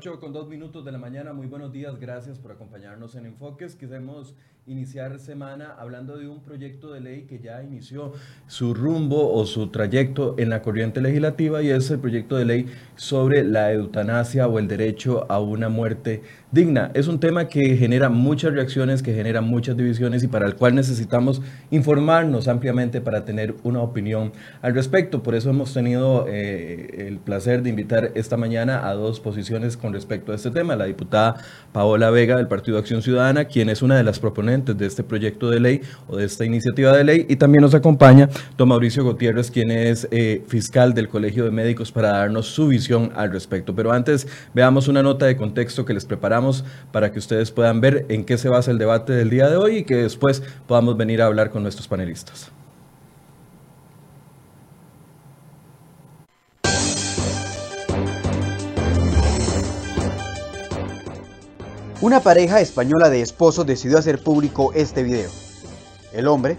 8 con 2 minutos de la mañana, muy buenos días, gracias por acompañarnos en Enfoques. Queremos iniciar semana hablando de un proyecto de ley que ya inició su rumbo o su trayecto en la corriente legislativa y es el proyecto de ley sobre la eutanasia o el derecho a una muerte digna. Es un tema que genera muchas reacciones, que genera muchas divisiones y para el cual necesitamos informarnos ampliamente para tener una opinión al respecto. Por eso hemos tenido eh, el placer de invitar esta mañana a dos posiciones con respecto a este tema. La diputada Paola Vega del Partido Acción Ciudadana, quien es una de las proponentes de este proyecto de ley o de esta iniciativa de ley. Y también nos acompaña don Mauricio Gutiérrez, quien es eh, fiscal del Colegio de Médicos, para darnos su visión al respecto. Pero antes veamos una nota de contexto que les preparamos para que ustedes puedan ver en qué se basa el debate del día de hoy y que después podamos venir a hablar con nuestros panelistas. Una pareja española de esposos decidió hacer público este video. El hombre,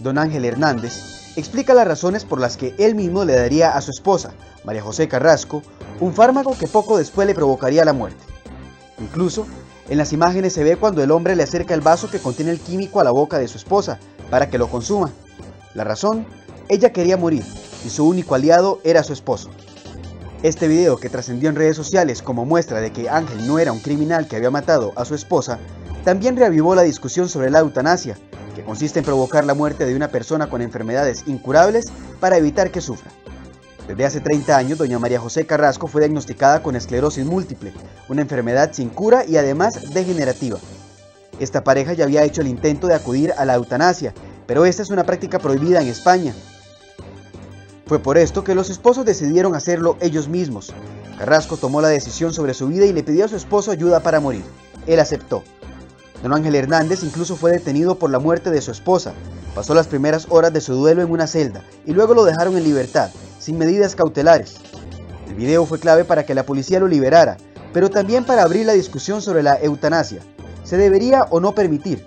don Ángel Hernández, explica las razones por las que él mismo le daría a su esposa, María José Carrasco, un fármaco que poco después le provocaría la muerte. Incluso, en las imágenes se ve cuando el hombre le acerca el vaso que contiene el químico a la boca de su esposa para que lo consuma. La razón, ella quería morir y su único aliado era su esposo. Este video que trascendió en redes sociales como muestra de que Ángel no era un criminal que había matado a su esposa, también reavivó la discusión sobre la eutanasia, que consiste en provocar la muerte de una persona con enfermedades incurables para evitar que sufra. Desde hace 30 años, doña María José Carrasco fue diagnosticada con esclerosis múltiple, una enfermedad sin cura y además degenerativa. Esta pareja ya había hecho el intento de acudir a la eutanasia, pero esta es una práctica prohibida en España, fue por esto que los esposos decidieron hacerlo ellos mismos. Carrasco tomó la decisión sobre su vida y le pidió a su esposo ayuda para morir. Él aceptó. Don Ángel Hernández incluso fue detenido por la muerte de su esposa. Pasó las primeras horas de su duelo en una celda y luego lo dejaron en libertad, sin medidas cautelares. El video fue clave para que la policía lo liberara, pero también para abrir la discusión sobre la eutanasia. ¿Se debería o no permitir?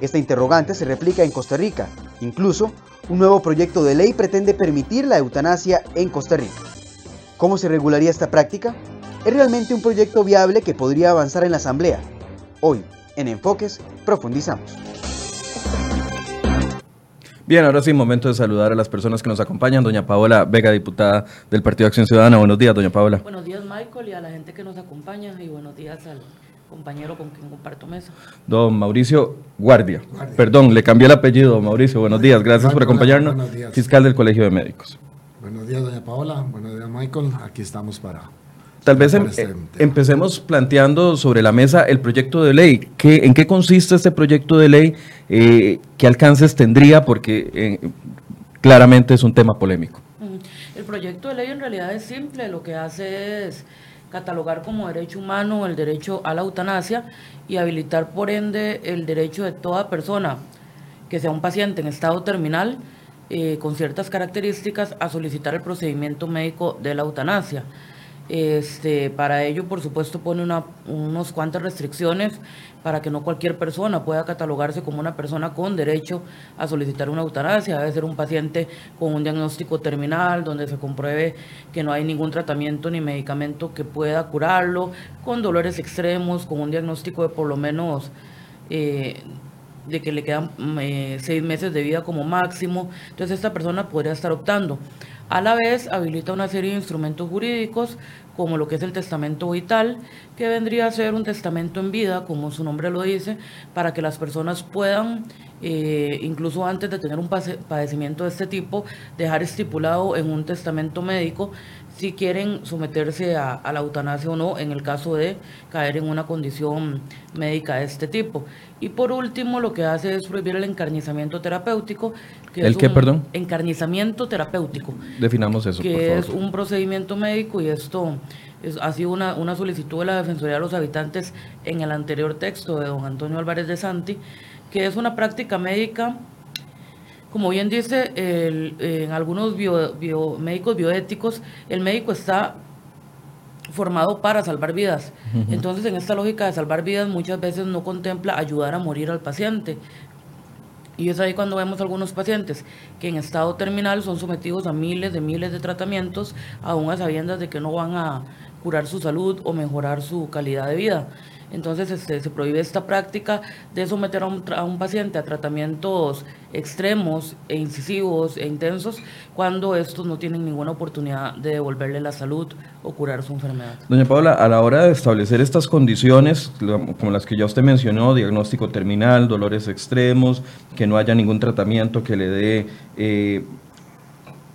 Esta interrogante se replica en Costa Rica. Incluso, un nuevo proyecto de ley pretende permitir la eutanasia en Costa Rica. ¿Cómo se regularía esta práctica? Es realmente un proyecto viable que podría avanzar en la Asamblea. Hoy, en Enfoques, profundizamos. Bien, ahora sí, momento de saludar a las personas que nos acompañan. Doña Paola Vega, diputada del Partido Acción Ciudadana. Buenos días, doña Paola. Buenos días, Michael, y a la gente que nos acompaña, y buenos días al compañero con quien comparto mesa. Don Mauricio Guardia. Perdón, le cambié el apellido, Mauricio. Buenos días, gracias por acompañarnos. Fiscal del Colegio de Médicos. Buenos días, doña Paola. Buenos días, Michael. Aquí estamos para... Tal vez em, este empecemos planteando sobre la mesa el proyecto de ley. ¿Qué, ¿En qué consiste este proyecto de ley? Eh, ¿Qué alcances tendría? Porque eh, claramente es un tema polémico. El proyecto de ley en realidad es simple. Lo que hace es catalogar como derecho humano el derecho a la eutanasia y habilitar por ende el derecho de toda persona que sea un paciente en estado terminal eh, con ciertas características a solicitar el procedimiento médico de la eutanasia. Este, para ello, por supuesto, pone unos cuantas restricciones para que no cualquier persona pueda catalogarse como una persona con derecho a solicitar una eutanasia. Debe ser un paciente con un diagnóstico terminal, donde se compruebe que no hay ningún tratamiento ni medicamento que pueda curarlo, con dolores extremos, con un diagnóstico de por lo menos... Eh, de que le quedan eh, seis meses de vida como máximo, entonces esta persona podría estar optando. A la vez, habilita una serie de instrumentos jurídicos, como lo que es el testamento vital, que vendría a ser un testamento en vida, como su nombre lo dice, para que las personas puedan, eh, incluso antes de tener un padecimiento de este tipo, dejar estipulado en un testamento médico si quieren someterse a, la eutanasia o no en el caso de caer en una condición médica de este tipo. Y por último, lo que hace es prohibir el encarnizamiento terapéutico. Que ¿El qué, perdón? Encarnizamiento terapéutico. Definamos eso, que por favor. es un procedimiento médico y esto es, ha sido una, una solicitud de la Defensoría de los Habitantes en el anterior texto de don Antonio Álvarez de Santi, que es una práctica médica como bien dice en algunos médicos bioéticos, el médico está formado para salvar vidas. Entonces, en esta lógica de salvar vidas, muchas veces no contempla ayudar a morir al paciente. Y es ahí cuando vemos algunos pacientes que en estado terminal son sometidos a miles de miles de tratamientos, aún a sabiendas de que no van a curar su salud o mejorar su calidad de vida. Entonces este, se prohíbe esta práctica de someter a un, paciente a tratamientos extremos e incisivos e intensos cuando estos no tienen ninguna oportunidad de devolverle la salud o curar su enfermedad. Doña Paula, a la hora de establecer estas condiciones, como las que ya usted mencionó, diagnóstico terminal, dolores extremos, que no haya ningún tratamiento que le dé... Eh,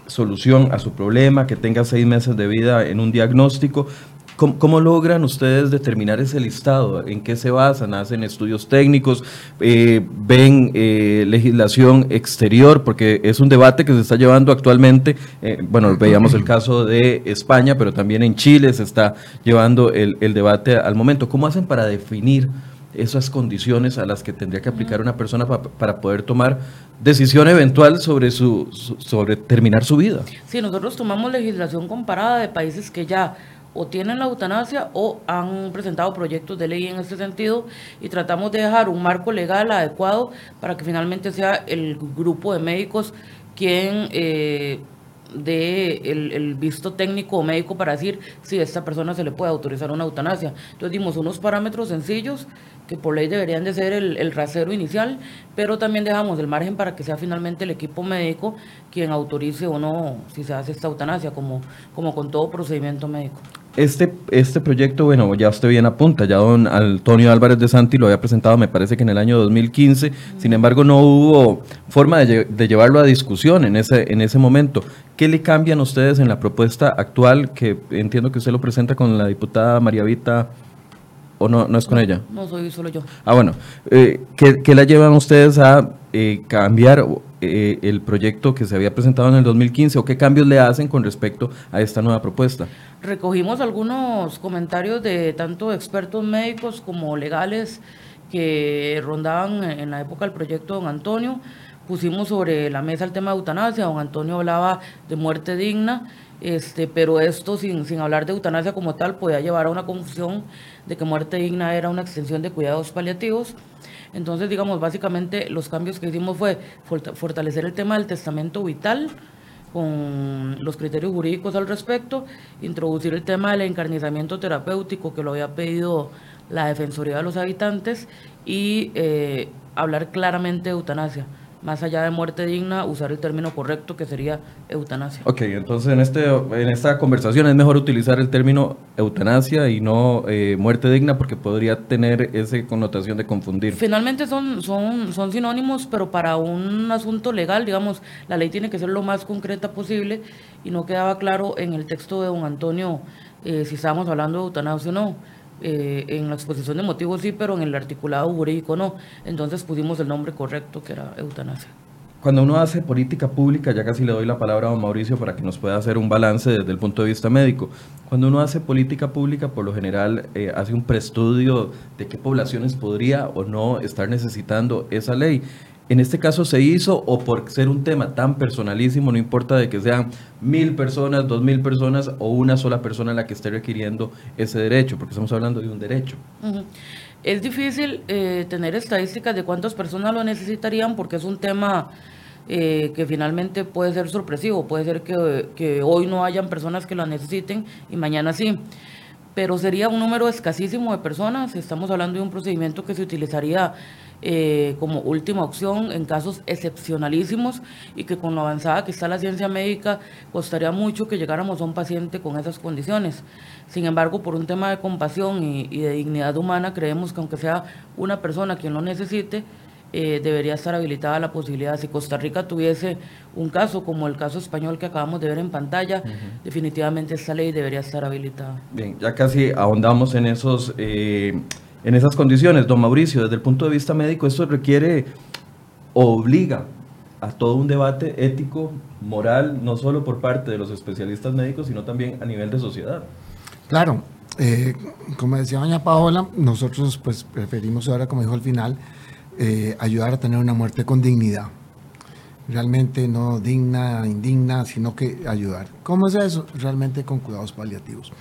solución a su problema, que tenga seis meses de vida en un diagnóstico, ¿Cómo, logran ustedes determinar ese listado? ¿En qué se basan? ¿Hacen estudios técnicos? Eh, ¿Ven eh, legislación exterior? Porque es un debate que se está llevando actualmente. Eh, bueno, veíamos el caso de España, pero también en Chile se está llevando el, debate al momento. ¿Cómo hacen para definir esas condiciones a las que tendría que aplicar una persona para poder tomar decisión eventual sobre, su, sobre terminar su vida? Sí, nosotros tomamos legislación comparada de países que ya o tienen la eutanasia o han presentado proyectos de ley en este sentido y tratamos de dejar un marco legal adecuado para que finalmente sea el grupo de médicos quien eh, dé el, visto técnico o médico para decir si a esta persona se le puede autorizar una eutanasia. Entonces dimos unos parámetros sencillos que por ley deberían de ser el, el rasero inicial, pero también dejamos el margen para que sea finalmente el equipo médico quien autorice o no si se hace esta eutanasia, como, como con todo procedimiento médico. Este, este proyecto, bueno, ya usted bien apunta, ya don Antonio Álvarez de Santi lo había presentado, me parece que en el año 2015, sin embargo no hubo forma de, llevarlo a discusión en ese, en ese momento. ¿Qué le cambian ustedes en la propuesta actual, que entiendo que usted lo presenta con la diputada María Vita, o no, no es con ella? No, soy solo yo. Ah, bueno, eh, ¿qué, ¿qué, la llevan ustedes a eh, cambiar eh, el proyecto que se había presentado en el 2015 o qué cambios le hacen con respecto a esta nueva propuesta? Recogimos algunos comentarios de tanto expertos médicos como legales que rondaban en la época del proyecto Don Antonio. Pusimos sobre la mesa el tema de eutanasia. Don Antonio hablaba de muerte digna, este, pero esto sin, sin hablar de eutanasia como tal podía llevar a una confusión de que muerte digna era una extensión de cuidados paliativos. Entonces, digamos, básicamente los cambios que hicimos fue fortalecer el tema del testamento vital con los criterios jurídicos al respecto, introducir el tema del encarnizamiento terapéutico que lo había pedido la Defensoría de los Habitantes y eh, hablar claramente de eutanasia más allá de muerte digna, usar el término correcto que sería eutanasia. Ok, entonces en, este, en esta conversación es mejor utilizar el término eutanasia y no eh, muerte digna porque podría tener esa connotación de confundir. Finalmente son, son, son sinónimos, pero para un asunto legal, digamos, la ley tiene que ser lo más concreta posible y no quedaba claro en el texto de don Antonio eh, si estábamos hablando de eutanasia o no. Eh, en la exposición de motivos sí, pero en el articulado jurídico no. Entonces pusimos el nombre correcto, que era eutanasia. Cuando uno hace política pública, ya casi le doy la palabra a don Mauricio para que nos pueda hacer un balance desde el punto de vista médico. Cuando uno hace política pública, por lo general eh, hace un preestudio de qué poblaciones podría o no estar necesitando esa ley en este caso se hizo o por ser un tema tan personalísimo, no importa de que sean mil personas, dos mil personas o una sola persona la que esté requiriendo ese derecho, porque estamos hablando de un derecho. Es difícil eh, tener estadísticas de cuántas personas lo necesitarían porque es un tema eh, que finalmente puede ser sorpresivo, puede ser que, que hoy no hayan personas que lo necesiten y mañana sí pero sería un número escasísimo de personas. Estamos hablando de un procedimiento que se utilizaría eh, como última opción en casos excepcionalísimos y que con lo avanzada que está la ciencia médica costaría mucho que llegáramos a un paciente con esas condiciones. Sin embargo, por un tema de compasión y, de dignidad humana, creemos que aunque sea una persona quien lo necesite, eh, debería estar habilitada la posibilidad. Si Costa Rica tuviese un caso como el caso español que acabamos de ver en pantalla, definitivamente esta ley debería estar habilitada. Bien, ya casi ahondamos en esos eh, en esas condiciones. Don Mauricio, desde el punto de vista médico, esto requiere o obliga a todo un debate ético, moral, no solo por parte de los especialistas médicos, sino también a nivel de sociedad. Claro, eh, como decía doña Paola, nosotros pues preferimos ahora, como dijo al final, eh, ayudar a tener una muerte con dignidad. Realmente no digna, indigna, sino que ayudar. ¿Cómo es eso? Realmente con cuidados paliativos.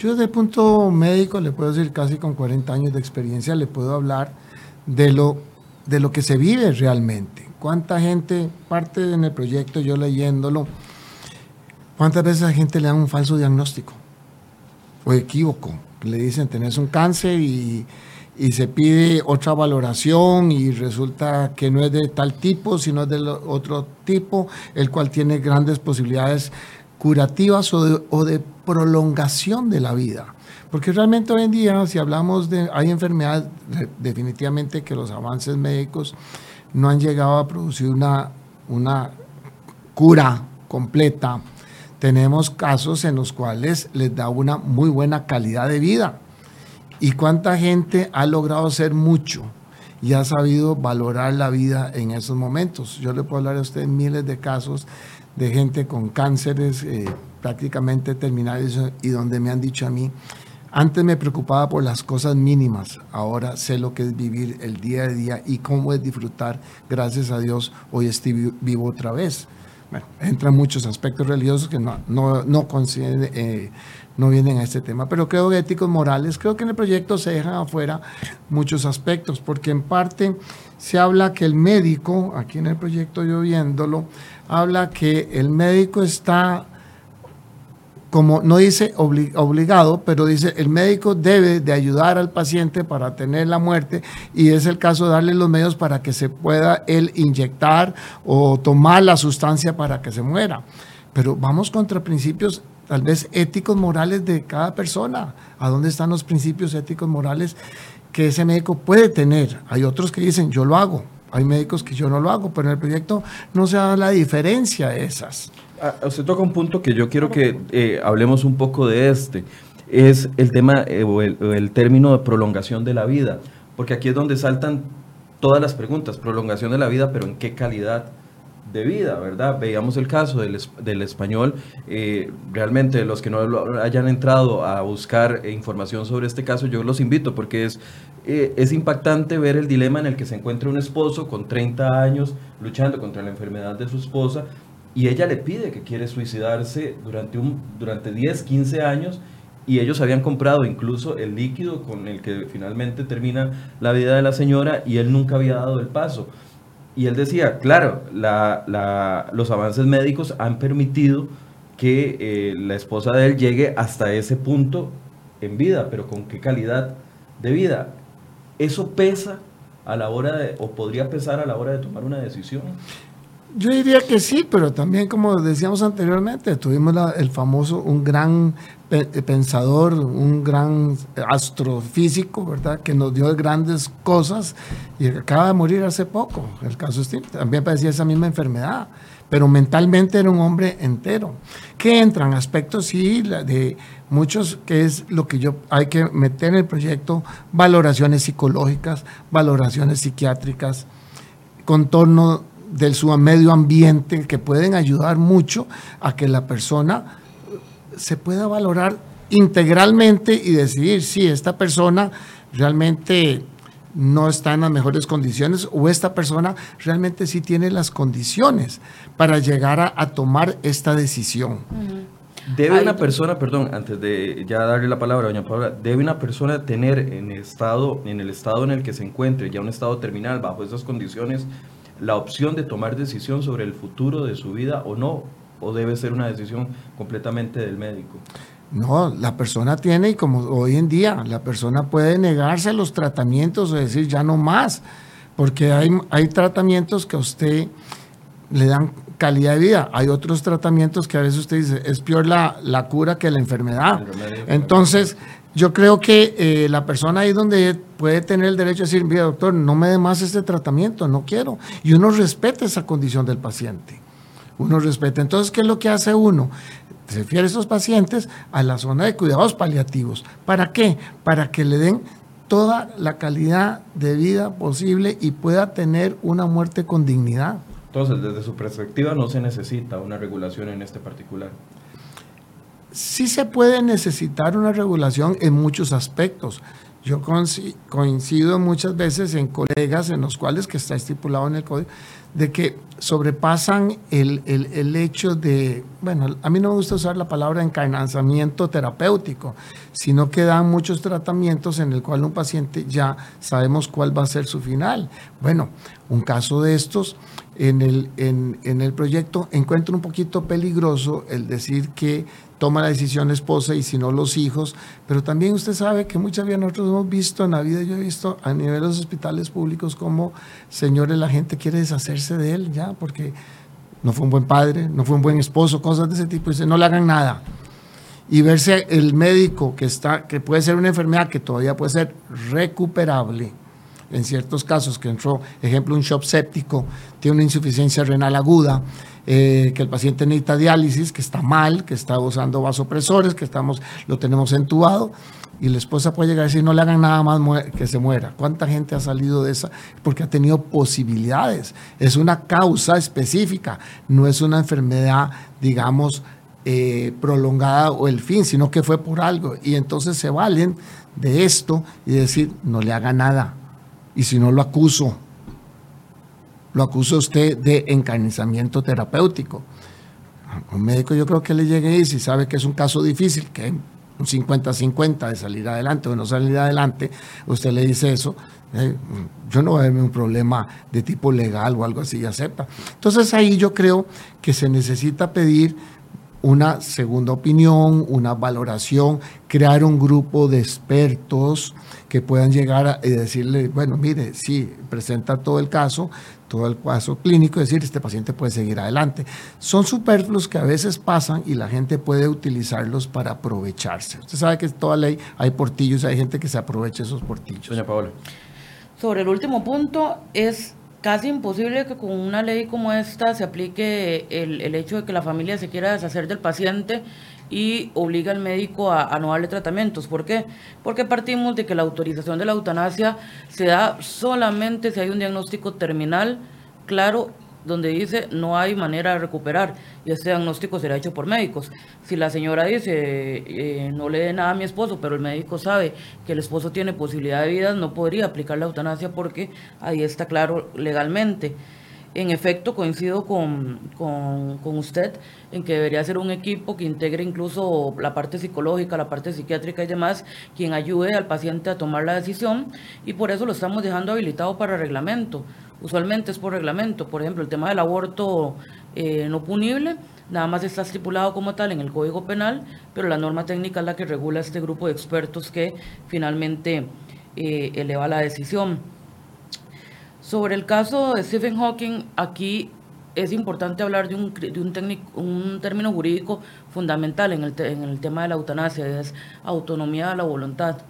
Yo desde el punto médico, le puedo decir casi con 40 años de experiencia, le puedo hablar de lo, de lo que se vive realmente. ¿Cuánta gente, parte en el proyecto, yo leyéndolo, cuántas veces a la gente le dan un falso diagnóstico o equívoco? Le dicen, tenés un cáncer y, y se pide otra valoración y resulta que no es de tal tipo, sino de otro tipo, el cual tiene grandes posibilidades curativas o de, prolongación de la vida. Porque realmente hoy en día, si hablamos de, hay enfermedades, definitivamente que los avances médicos no han llegado a producir una, una cura completa. Tenemos casos en los cuales les da una muy buena calidad de vida. ¿Y cuánta gente ha logrado hacer mucho y ha sabido valorar la vida en esos momentos? Yo le puedo hablar a usted miles de casos de gente con cánceres eh, prácticamente terminales y donde me han dicho a mí, antes me preocupaba por las cosas mínimas, ahora sé lo que es vivir el día a día y cómo es disfrutar. Gracias a Dios, hoy estoy vivo otra vez. Bueno, entran muchos aspectos religiosos que no, no, no, eh, no vienen a este tema, pero creo que éticos morales, creo que en el proyecto se dejan afuera muchos aspectos, porque en parte se habla que el médico, aquí en el proyecto yo viéndolo, habla que el médico está como no dice obligado, pero dice el médico debe de ayudar al paciente para tener la muerte y es el caso de darle los medios para que se pueda él inyectar o tomar la sustancia para que se muera. Pero vamos contra principios tal vez éticos morales de cada persona. ¿A dónde están los principios éticos morales que ese médico puede tener? Hay otros que dicen yo lo hago, hay médicos que yo no lo hago, pero en el proyecto no se da la diferencia de esas. Ah, usted toca un punto que yo quiero que eh, hablemos un poco de este. Es el tema eh, o, el, término de prolongación de la vida. Porque aquí es donde saltan todas las preguntas. Prolongación de la vida, pero ¿en qué calidad de vida, verdad? Veíamos el caso del, del español. Eh, realmente los que no hayan entrado a buscar información sobre este caso, yo los invito porque es, es impactante ver el dilema en el que se encuentra un esposo con 30 años luchando contra la enfermedad de su esposa y ella le pide que quiere suicidarse durante, un, durante 10, 15 años y ellos habían comprado incluso el líquido con el que finalmente termina la vida de la señora y él nunca había dado el paso. Y él decía, claro, los avances médicos han permitido que eh, la esposa de él llegue hasta ese punto en vida, pero con qué calidad de vida. Eso pesa a la hora de, o podría pesar a la hora de tomar una decisión. Yo diría que sí, pero también como decíamos anteriormente, tuvimos el famoso, un gran eh, pensador, un gran astrofísico, ¿verdad? Que nos dio grandes cosas y acaba de morir hace poco. El caso Steve también padecía esa misma enfermedad, pero mentalmente era un hombre entero. Que entran aspectos, sí, de muchos, que es lo que yo hay que meter en el proyecto, valoraciones psicológicas, valoraciones psiquiátricas, contorno del su medio ambiente que pueden ayudar mucho a que la persona se pueda valorar integralmente y decidir si esta persona realmente no está en las mejores condiciones o esta persona realmente sí tiene las condiciones para llegar a, tomar esta decisión. Debe una persona, perdón, antes de ya darle la palabra a doña Paula, debe una persona tener en, estado, en el estado en el que se encuentre, ya un estado terminal, bajo esas condiciones, la opción de tomar decisión sobre el futuro de su vida o no, o debe ser una decisión completamente del médico. No, la persona tiene, y como hoy en día, la persona puede negarse a los tratamientos o decir ya no más, porque hay, hay tratamientos que a usted le dan calidad de vida. Hay otros tratamientos que a veces usted dice, es peor la, la cura que la enfermedad. Entonces, yo creo que eh, la persona ahí donde puede tener el derecho a decir, mira doctor, no me dé más este tratamiento, no quiero. Y uno respeta esa condición del paciente. Uno respeta. Entonces, ¿qué es lo que hace uno? Se refiere a esos pacientes a la zona de cuidados paliativos. ¿Para qué? Para que le den toda la calidad de vida posible y pueda tener una muerte con dignidad. Entonces, desde su perspectiva, no se necesita una regulación en este particular sí se puede necesitar una regulación en muchos aspectos. Yo coincido muchas veces en colegas en los cuales que está estipulado en el código, de que sobrepasan el, el, hecho de, bueno, a mí no me gusta usar la palabra encarnazamiento terapéutico, sino que dan muchos tratamientos en el cual un paciente ya sabemos cuál va a ser su final. Bueno, un caso de estos en el, en, en el proyecto, encuentro un poquito peligroso el decir que toma la decisión la esposa y si no los hijos, pero también usted sabe que muchas veces nosotros hemos visto en la vida, yo he visto a nivel de los hospitales públicos como, señores, la gente quiere deshacerse de él ya, porque no fue un buen padre, no fue un buen esposo, cosas de ese tipo, y dice, no le hagan nada. Y verse el médico que, está, que puede ser una enfermedad que todavía puede ser recuperable, en ciertos casos, que entró, ejemplo, un shock séptico, tiene una insuficiencia renal aguda, eh, que el paciente necesita diálisis, que está mal, que está usando vasopresores, que estamos, lo tenemos entubado, y la esposa puede llegar a decir, no le hagan nada más que se muera. ¿Cuánta gente ha salido de esa? Porque ha tenido posibilidades. Es una causa específica, no es una enfermedad, digamos, eh, prolongada o el fin, sino que fue por algo. Y entonces se valen de esto y decir, no le haga nada. Y si no lo acuso, lo acusa usted de encarnizamiento terapéutico. Un médico yo creo que le llegue y si sabe que es un caso difícil, que un 50-50 de salir adelante o no salir adelante, usted le dice eso, eh, yo no voy a verme un problema de tipo legal o algo así y acepta. Entonces ahí yo creo que se necesita pedir una segunda opinión, una valoración, crear un grupo de expertos que puedan llegar a decirle, bueno, mire, sí, presenta todo el caso, todo el caso clínico, decir, este paciente puede seguir adelante. Son superfluos que a veces pasan y la gente puede utilizarlos para aprovecharse. Usted sabe que en toda ley hay portillos, hay gente que se aprovecha esos portillos. Doña Paola. Sobre el último punto, es casi imposible que con una ley como esta se aplique el, el, hecho de que la familia se quiera deshacer del paciente y obliga al médico a, a, no darle tratamientos. ¿Por qué? Porque partimos de que la autorización de la eutanasia se da solamente si hay un diagnóstico terminal claro donde dice no hay manera de recuperar y este diagnóstico será hecho por médicos. Si la señora dice eh, no le dé nada a mi esposo, pero el médico sabe que el esposo tiene posibilidad de vida, no podría aplicar la eutanasia porque ahí está claro legalmente. En efecto, coincido con, con, con, usted en que debería ser un equipo que integre incluso la parte psicológica, la parte psiquiátrica y demás, quien ayude al paciente a tomar la decisión y por eso lo estamos dejando habilitado para reglamento usualmente es por reglamento. Por ejemplo, el tema del aborto eh, no punible, nada más está estipulado como tal en el Código Penal, pero la norma técnica es la que regula este grupo de expertos que finalmente eh, eleva la decisión. Sobre el caso de Stephen Hawking, aquí es importante hablar de un, de un, técnico, un término jurídico fundamental en el, en el tema de la eutanasia, es autonomía de la voluntad.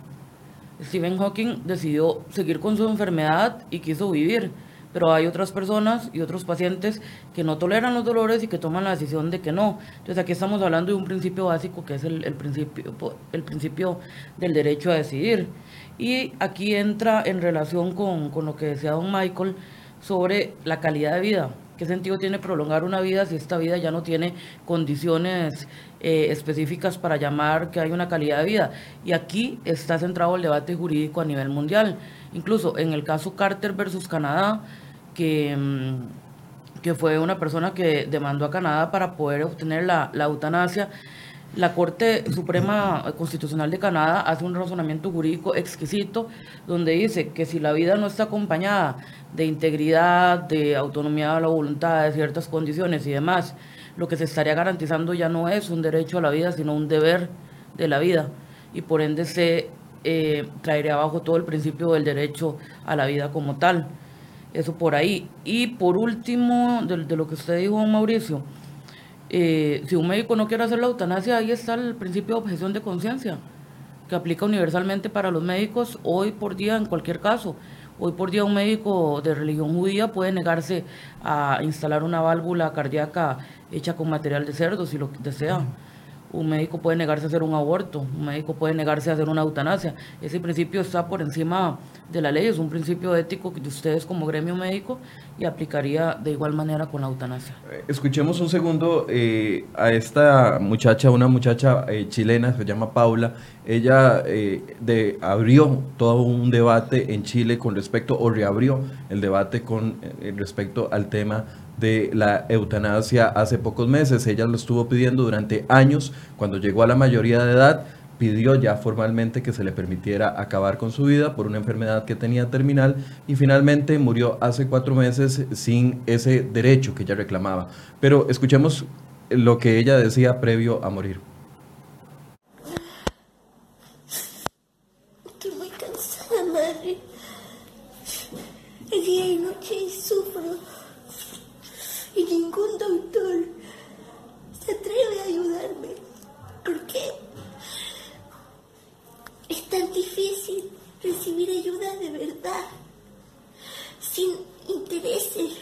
Stephen Hawking decidió seguir con su enfermedad y quiso vivir pero hay otras personas y otros pacientes que no toleran los dolores y que toman la decisión de que no. Entonces aquí estamos hablando de un principio básico que es el, principio, el principio del derecho a decidir. Y aquí entra en relación con, con lo que decía don Michael sobre la calidad de vida. ¿Qué sentido tiene prolongar una vida si esta vida ya no tiene condiciones eh, específicas para llamar que hay una calidad de vida? Y aquí está centrado el debate jurídico a nivel mundial. Incluso en el caso Carter versus Canadá, que, mm, que fue una persona que demandó a Canadá para poder obtener la, la eutanasia, la Corte Suprema Constitucional de Canadá hace un razonamiento jurídico exquisito donde dice que si la vida no está acompañada de integridad, de autonomía de la voluntad, de ciertas condiciones y demás, lo que se estaría garantizando ya no es un derecho a la vida, sino un deber de la vida. Y por ende se eh, traería abajo todo el principio del derecho a la vida como tal. Eso por ahí. Y por último, de, de lo que usted dijo, Mauricio, eh, si un médico no quiere hacer la eutanasia, ahí está el principio de objeción de conciencia, que aplica universalmente para los médicos hoy por día en cualquier caso. Hoy por día un médico de religión judía puede negarse a instalar una válvula cardíaca hecha con material de cerdo si lo desea un médico puede negarse a hacer un aborto, un médico puede negarse a hacer una eutanasia. Ese principio está por encima de la ley, es un principio ético de ustedes como gremio médico y aplicaría de igual manera con la eutanasia. Eh, escuchemos un segundo eh, a esta muchacha, una muchacha eh, chilena, se llama Paula. Ella de, abrió todo un debate en Chile con respecto, o reabrió el debate con respecto al tema de la eutanasia hace pocos meses. Ella lo estuvo pidiendo durante años. Cuando llegó a la mayoría de edad, pidió ya formalmente que se le permitiera acabar con su vida por una enfermedad que tenía terminal y finalmente murió hace cuatro meses sin ese derecho que ella reclamaba. Pero escuchemos lo que ella decía previo a morir. Estoy muy cansada, madre. El día y noche sufro. Y ningún doctor se atreve a ayudarme. ¿Por qué? Es tan difícil recibir ayuda de verdad, sin intereses.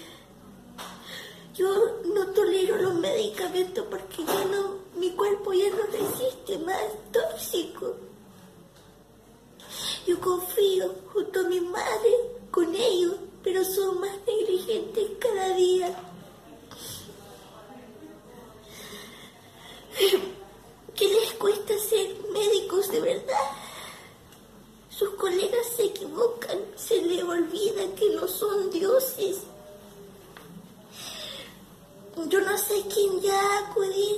Yo no tolero los medicamentos porque ya no, mi cuerpo ya no resiste más tóxico. Yo confío junto a mi madre con ellos, pero son más negligentes cada día. ¿Qué les cuesta ser médicos de verdad? Sus colegas se equivocan, se les olvida que no son dioses. Yo no sé quién ya acudir,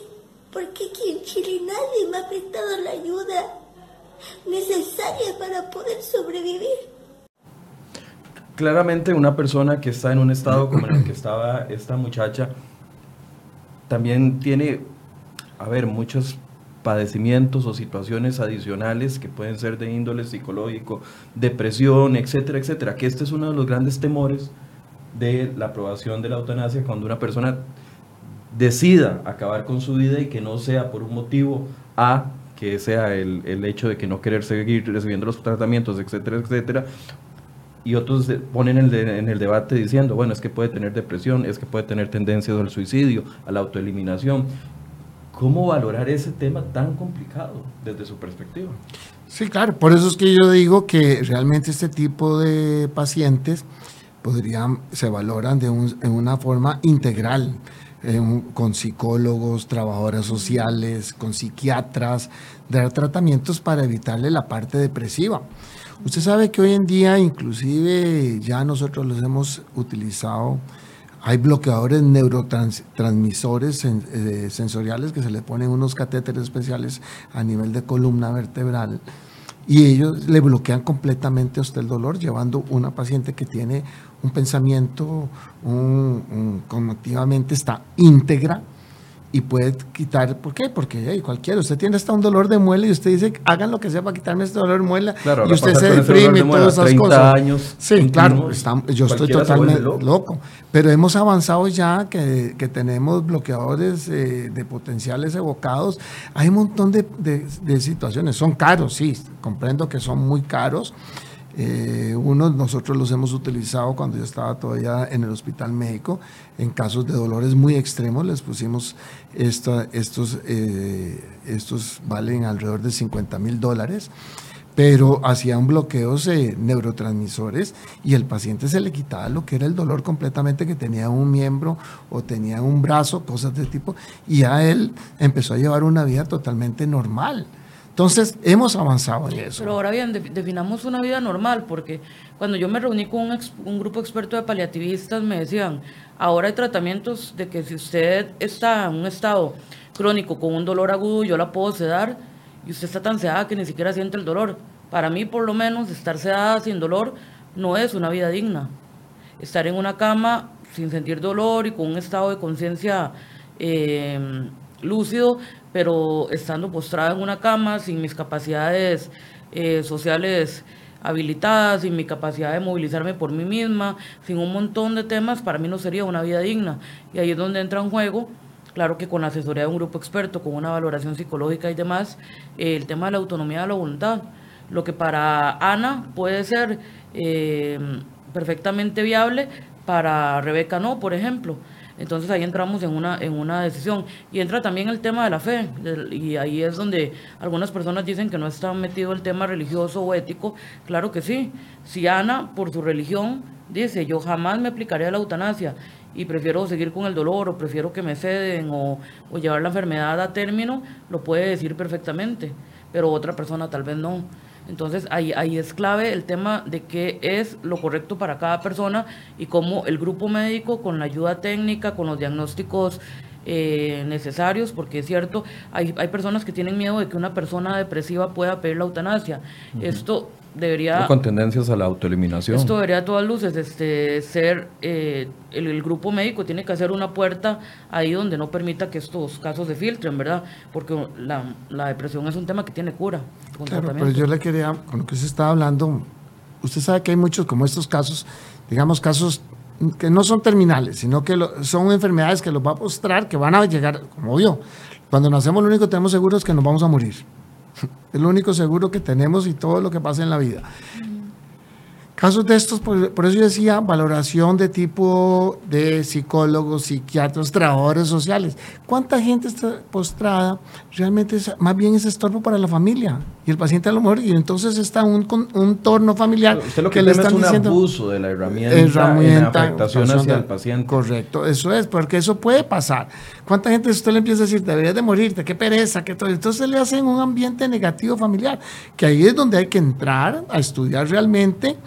porque aquí en Chile nadie me ha prestado la ayuda necesaria para poder sobrevivir. Claramente una persona que está en un estado como en el que estaba esta muchacha también tiene, a ver, muchos padecimientos o situaciones adicionales que pueden ser de índole psicológico, depresión, etcétera, etcétera, que este es uno de los grandes temores de la aprobación de la eutanasia cuando una persona decida acabar con su vida y que no sea por un motivo A, que sea el, el hecho de que no querer seguir recibiendo los tratamientos, etcétera, etcétera, y otros ponen en el, en el, debate diciendo, bueno, es que puede tener depresión, es que puede tener tendencias al suicidio, a la autoeliminación. ¿Cómo valorar ese tema tan complicado desde su perspectiva? Sí, claro, por eso es que yo digo que realmente este tipo de pacientes podrían, se valoran de un, en una forma integral, eh, con psicólogos, trabajadoras sociales, con psiquiatras, dar tratamientos para evitarle la parte depresiva. Usted sabe que hoy en día inclusive ya nosotros los hemos utilizado, hay bloqueadores neurotransmisores eh, sensoriales que se le ponen unos catéteres especiales a nivel de columna vertebral y ellos le bloquean completamente a usted el dolor, llevando una paciente que tiene un pensamiento un, un, cognitivamente está íntegra, y puede quitar, ¿por qué? Porque hey, cualquiera, usted tiene hasta un dolor de muela y usted dice, hagan lo que sea para quitarme este dolor de muela claro, y usted se deprime y todas esas cosas. Años, sí, claro, está, yo estoy totalmente loco. loco. pero hemos avanzado ya que, que tenemos bloqueadores eh, de potenciales evocados, hay un montón de, de, de situaciones, son caros, sí, comprendo que son muy caros, eh, unos nosotros los hemos utilizado cuando yo estaba todavía en el Hospital México. En casos de dolores muy extremos les pusimos esta, estos, eh, estos valen alrededor de 50 mil dólares, pero hacían bloqueos de neurotransmisores y el paciente se le quitaba lo que era el dolor completamente que tenía un miembro o tenía un brazo, cosas de tipo, y a él empezó a llevar una vida totalmente normal. Entonces, hemos avanzado en eso. Pero ahora bien, de, definamos una vida normal, porque cuando yo me reuní con un, ex, un, grupo experto de paliativistas, me decían, ahora hay tratamientos de que si usted está en un estado crónico con un dolor agudo, yo la puedo sedar, y usted está tan sedada que ni siquiera siente el dolor. Para mí, por lo menos, estar sedada sin dolor no es una vida digna. Estar en una cama sin sentir dolor y con un estado de conciencia eh, lúcido, pero estando postrada en una cama, sin mis capacidades eh, sociales habilitadas, sin mi capacidad de movilizarme por mí misma, sin un montón de temas, para mí no sería una vida digna. Y ahí es donde entra en juego, claro que con la asesoría de un grupo experto, con una valoración psicológica y demás, eh, el tema de la autonomía de la voluntad. Lo que para Ana puede ser eh, perfectamente viable, para Rebeca no, por ejemplo. Entonces ahí entramos en una, en una decisión. Y entra también el tema de la fe. Y ahí es donde algunas personas dicen que no está metido el tema religioso o ético. Claro que sí. Si Ana, por su religión, dice, yo jamás me aplicaré a la eutanasia y prefiero seguir con el dolor o prefiero que me ceden o, o llevar la enfermedad a término, lo puede decir perfectamente. Pero otra persona tal vez no. Entonces ahí, ahí es clave el tema de qué es lo correcto para cada persona y cómo el grupo médico con la ayuda técnica, con los diagnósticos eh, necesarios, porque es cierto, hay, hay personas que tienen miedo de que una persona depresiva pueda pedir la eutanasia. Esto debería... con tendencias a la autoeliminación. Esto debería a todas luces este, ser, eh, el, grupo médico tiene que hacer una puerta ahí donde no permita que estos casos se filtren, ¿verdad? Porque la, la depresión es un tema que tiene cura. Claro, pero yo le quería, con lo que se está hablando, usted sabe que hay muchos como estos casos, digamos casos que no son terminales, sino que son enfermedades que los va a postrar, que van a llegar, como vio, cuando nacemos lo único que tenemos seguro es que nos vamos a morir. Es lo único seguro que tenemos y todo lo que pasa en la vida. Casos de estos, por, eso yo decía, valoración de tipo de psicólogos, psiquiatras, trabajadores sociales. ¿Cuánta gente está postrada? Realmente es, más bien es estorbo para la familia. Y el paciente a lo mejor, y entonces está un, un entorno familiar Usted lo que, le están es un abuso de la herramienta, herramienta en afectación hacia el paciente. Correcto, eso es, porque eso puede pasar. ¿Cuánta gente usted le empieza a decir, deberías de morirte, qué pereza, qué todo? Entonces le hacen un ambiente negativo familiar, que ahí es donde hay que entrar a estudiar realmente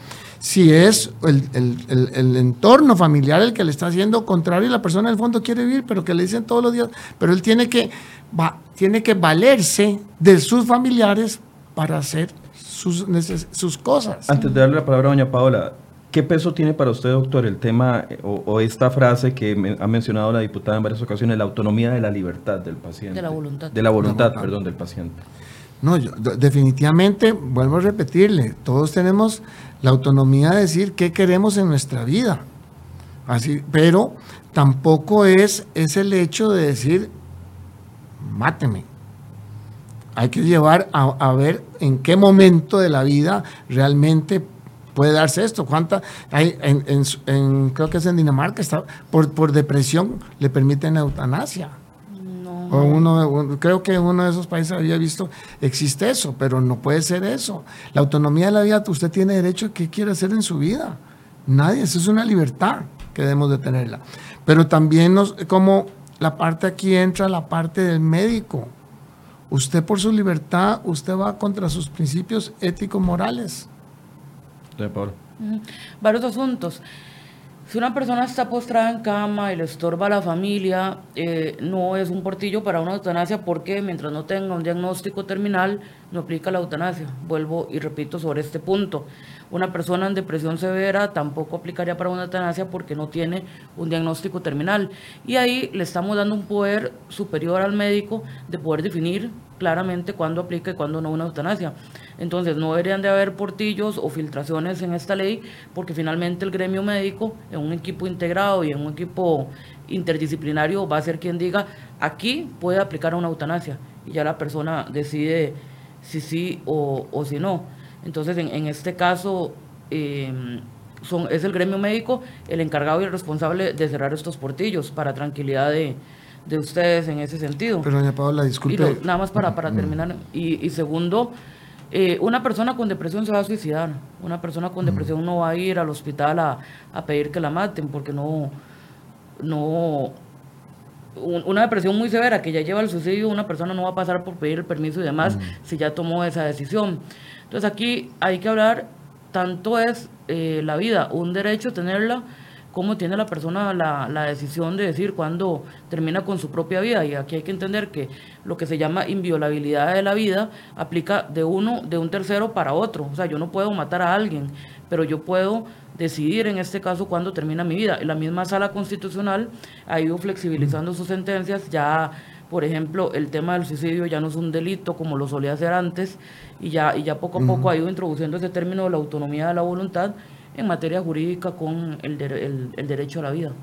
si es el, entorno familiar el que le está haciendo contrario y la persona en el fondo quiere vivir, pero que le dicen todos los días, pero él tiene que, va, tiene que valerse de sus familiares para hacer sus, sus cosas. Antes de darle la palabra a doña Paola, ¿qué peso tiene para usted, doctor, el tema o, esta frase que ha mencionado la diputada en varias ocasiones, la autonomía de la libertad del paciente? De la voluntad. De la voluntad, perdón, del paciente. No, definitivamente, vuelvo a repetirle, todos tenemos la autonomía de decir qué queremos en nuestra vida. Así, pero tampoco es, es el hecho de decir, máteme. Hay que llevar a, ver en qué momento de la vida realmente puede darse esto. ¿Cuánta? Hay, en, creo que es en Dinamarca, está, por, por depresión le permiten eutanasia uno, creo que en uno de esos países había visto, existe eso, pero no puede ser eso. La autonomía de la vida, usted tiene derecho a qué quiere hacer en su vida. Nadie, eso es una libertad que debemos de tenerla. Pero también nos, como la parte aquí entra la parte del médico. Usted por su libertad, usted va contra sus principios éticos morales. De Varios asuntos. Si una persona está postrada en cama y le estorba a la familia, eh, no es un portillo para una eutanasia porque mientras no tenga un diagnóstico terminal, no aplica la eutanasia. Vuelvo y repito sobre este punto. Una persona en depresión severa tampoco aplicaría para una eutanasia porque no tiene un diagnóstico terminal. Y ahí le estamos dando un poder superior al médico de poder definir claramente cuándo aplica y cuándo no una eutanasia. Entonces, no deberían de haber portillos o filtraciones en esta ley, porque finalmente el gremio médico, en un equipo integrado y en un equipo interdisciplinario, va a ser quien diga, aquí puede aplicar una eutanasia, y ya la persona decide si sí o, o si no. Entonces, en, este caso, em, son, es el gremio médico el encargado y el responsable de cerrar estos portillos para tranquilidad de, de ustedes en ese sentido. Pero doña Paola, disculpe. nada más para, para terminar. Y, y segundo, eh, una persona con depresión se va a suicidar. Una persona con depresión no va a ir al hospital a, a pedir que la maten porque no, no, una depresión muy severa que ya lleva al suicidio, una persona no va a pasar por pedir el permiso y demás si ya tomó esa decisión. Entonces aquí hay que hablar, tanto es eh, la vida, un derecho tenerla, cómo tiene la persona la, la decisión de decir cuándo termina con su propia vida. Y aquí hay que entender que lo que se llama inviolabilidad de la vida aplica de uno, de un tercero para otro. O sea, yo no puedo matar a alguien, pero yo puedo decidir en este caso cuándo termina mi vida. La misma sala constitucional ha ido flexibilizando sus sentencias, ya por ejemplo, el tema del suicidio ya no es un delito como lo solía ser antes y ya, y ya poco a poco ha ido introduciendo ese término de la autonomía de la voluntad en materia jurídica con el, el, derecho a la vida.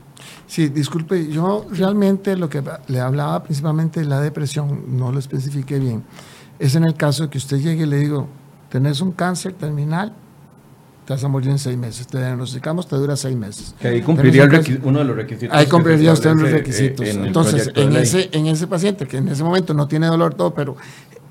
Sí, disculpe, yo realmente lo que le hablaba principalmente de la depresión, no lo especifique bien, es en el caso de que usted llegue y le digo, tenés un cáncer terminal, te vas a morir en seis meses, te diagnosticamos, te dura seis meses. Que ahí cumpliría uno de los requisitos. Ahí cumpliría usted los requisitos. Entonces, en ese, en ese paciente que en ese momento no tiene dolor todo, pero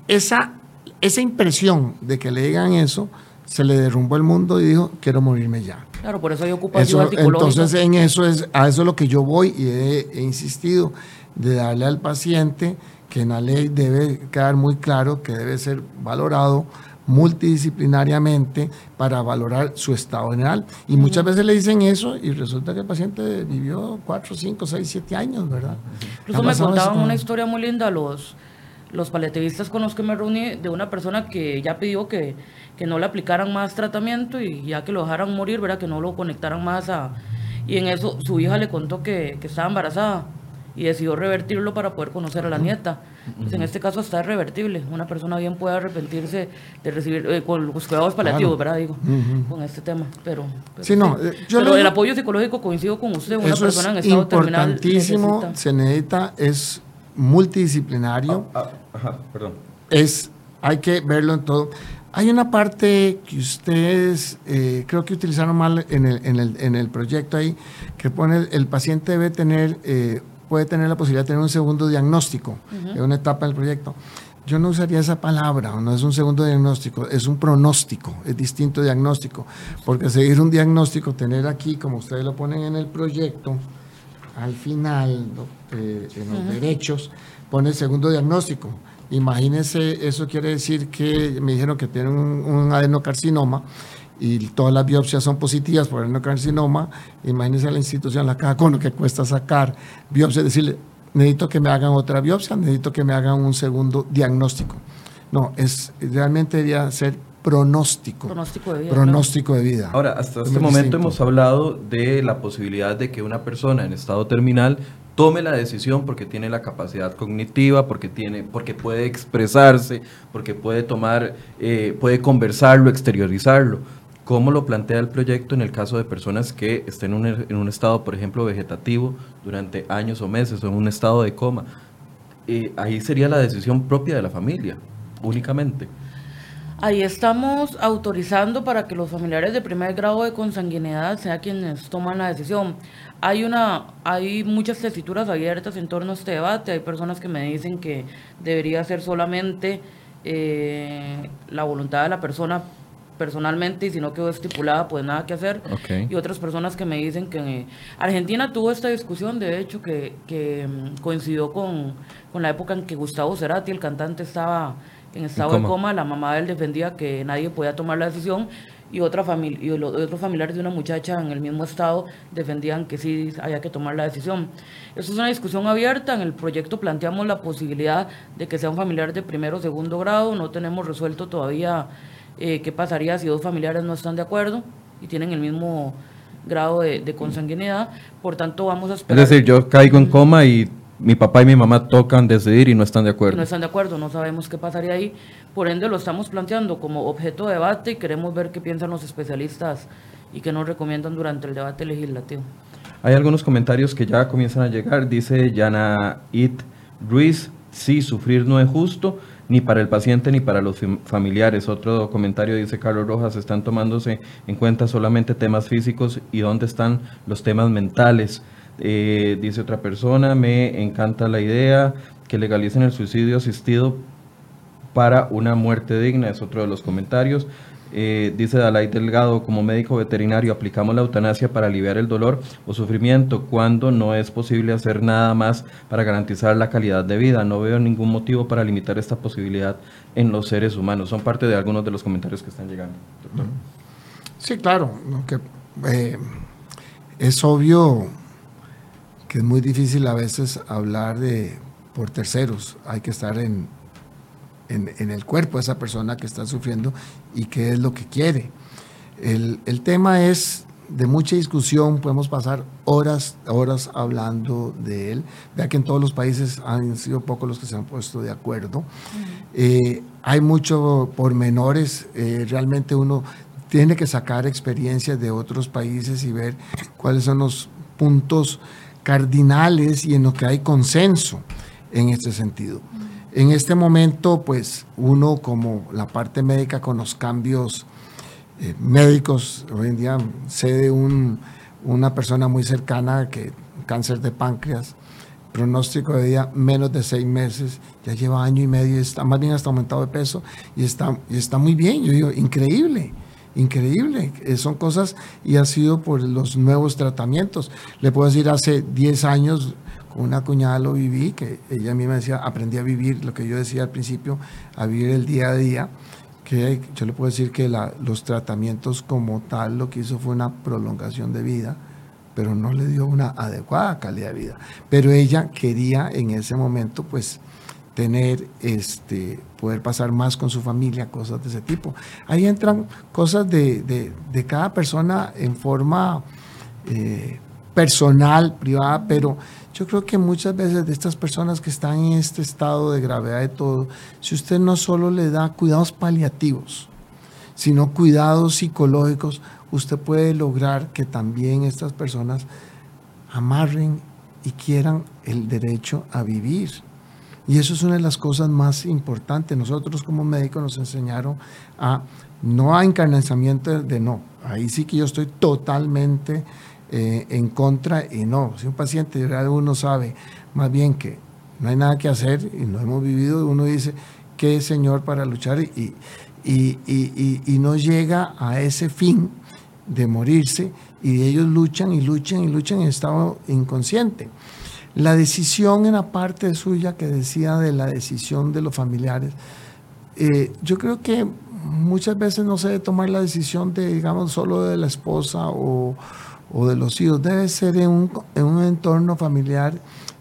esa, esa impresión de que le digan eso, se le derrumbó el mundo y dijo, quiero morirme ya. Claro, por eso hay ocupación eso, Entonces, en eso es, a eso es lo que yo voy y he, insistido, de darle al paciente que en la ley debe quedar muy claro que debe ser valorado multidisciplinariamente para valorar su estado general. Y muchas veces le dicen eso y resulta que el paciente vivió 4, 5, 6, 7 años, ¿verdad? Incluso me contaban una historia muy linda los, los paliativistas con los que me reuní de una persona que ya pidió que, que no le aplicaran más tratamiento y ya que lo dejaran morir, ¿verdad? Que no lo conectaran más a... Y en eso su hija le contó que, que estaba embarazada y decidió revertirlo para poder conocer a la nieta. Pues en este caso está revertible. Una persona bien puede arrepentirse de recibir eh, con los cuidados paliativos, ¿verdad? Digo, con este tema. Pero, sí, no, eh, pero el apoyo psicológico coincido con usted. Una persona en estado terminal importantísimo. Se necesita, es multidisciplinario. Ah, ah, ajá, perdón. Es, hay que verlo en todo. Hay una parte que ustedes eh, creo que utilizaron mal en el, en el, en el proyecto ahí, que pone el, el paciente debe tener eh, puede tener la posibilidad de tener un segundo diagnóstico en una etapa del proyecto. Yo no usaría esa palabra, no es un segundo diagnóstico, es un pronóstico, es distinto diagnóstico, porque seguir un diagnóstico, tener aquí, como ustedes lo ponen en el proyecto, al final, eh, en los derechos, pone el segundo diagnóstico. Imagínense, eso quiere decir que me dijeron que tienen un, un adenocarcinoma y todas las biopsias son positivas por el carcinoma, imagínense la institución, la caja con lo que cuesta sacar biopsia, decirle, necesito que me hagan otra biopsia, necesito que me hagan un segundo diagnóstico. No, es realmente debería ser pronóstico. Pronóstico de vida. Pronóstico de vida. Ahora, hasta este momento hemos hablado de la posibilidad de que una persona en estado terminal tome la decisión porque tiene la capacidad cognitiva, porque tiene, porque puede expresarse, porque puede tomar, eh, puede conversarlo, exteriorizarlo cómo lo plantea el proyecto en el caso de personas que estén en un, estado, por ejemplo, vegetativo durante años o meses o en un estado de coma. ahí sería la decisión propia de la familia, únicamente. Ahí estamos autorizando para que los familiares de primer grado de consanguinidad sean quienes toman la decisión. Hay una, hay muchas tesituras abiertas en torno a este debate. Hay personas que me dicen que debería ser solamente eh, la voluntad de la persona personalmente y si no quedó estipulada, pues nada que hacer. Y otras personas que me dicen que Argentina tuvo esta discusión, de hecho, que, que mm, coincidió con, con, la época en que Gustavo Cerati, el cantante, estaba en estado de coma. La mamá de él defendía que nadie podía tomar la decisión y, otra familia, y los otros familiares de una muchacha en el mismo estado defendían que sí había que tomar la decisión. Eso es una discusión abierta. En el proyecto planteamos la posibilidad de que sea un familiar de primero o segundo grado. No tenemos resuelto todavía eh, qué pasaría si dos familiares no están de acuerdo y tienen el mismo grado de, consanguinidad. Por tanto, vamos a esperar. Es decir, yo caigo en coma y mi papá y mi mamá tocan decidir y no están de acuerdo. No están de acuerdo, no sabemos qué pasaría ahí. Por ende, lo estamos planteando como objeto de debate y queremos ver qué piensan los especialistas y qué nos recomiendan durante el debate legislativo. Hay algunos comentarios que ya comienzan a llegar. Dice Yana It Ruiz, sí, sufrir no es justo ni para el paciente ni para los familiares. Otro comentario dice Carlos Rojas, están tomándose en cuenta solamente temas físicos y dónde están los temas mentales. Eh, dice otra persona, me encanta la idea que legalicen el suicidio asistido para una muerte digna, es otro de los comentarios. Eh, dice Dalai Delgado, como médico veterinario, aplicamos la eutanasia para aliviar el dolor o sufrimiento cuando no es posible hacer nada más para garantizar la calidad de vida. No veo ningún motivo para limitar esta posibilidad en los seres humanos. Son parte de algunos de los comentarios que están llegando. Sí, claro. Eh, es obvio que es muy difícil a veces hablar de por terceros. Hay que estar en, en, el cuerpo de esa persona que está sufriendo y qué es lo que quiere. El, el, tema es de mucha discusión, podemos pasar horas, horas hablando de él. Vea que en todos los países han sido pocos los que se han puesto de acuerdo. Eh, hay mucho pormenores, eh, realmente uno tiene que sacar experiencias de otros países y ver cuáles son los puntos cardinales y en los que hay consenso en este sentido. En este momento, pues uno como la parte médica con los cambios eh, médicos, hoy en día sé de un, una persona muy cercana que cáncer de páncreas, pronóstico de vida menos de seis meses, ya lleva año y medio, está, más bien hasta aumentado de peso y está, y está muy bien, yo digo, increíble increíble. Eh, son cosas y ha sido por los nuevos tratamientos. Le puedo decir, hace 10 años con una cuñada lo viví, que ella a mí me decía, aprendí a vivir lo que yo decía al principio, a vivir el día a día, que yo le puedo decir que los tratamientos como tal lo que hizo fue una prolongación de vida, pero no le dio una adecuada calidad de vida. Pero ella quería en ese momento pues tener, este, poder pasar más con su familia, cosas de ese tipo. Ahí entran cosas de, de, de cada persona en forma eh, personal, privada, pero yo creo que muchas veces de estas personas que están en este estado de gravedad de todo, si usted no solo le da cuidados paliativos, sino cuidados psicológicos, usted puede lograr que también estas personas amarren y quieran el derecho a vivir. Y eso es una de las cosas más importantes. Nosotros como médicos nos enseñaron a no a encarnizamiento de no. Ahí sí que yo estoy totalmente eh, en contra y no. Si un paciente, uno sabe más bien que no hay nada que hacer y no hemos vivido, uno dice, ¿qué señor para luchar? Y, y, y, y, no llega a ese fin de morirse y ellos luchan y luchan y luchan en estado inconsciente. La decisión en la parte suya que decía de la decisión de los familiares, eh, yo creo que muchas veces no se debe tomar la decisión de, digamos, solo de la esposa o, o de los hijos, debe ser en un, en un entorno familiar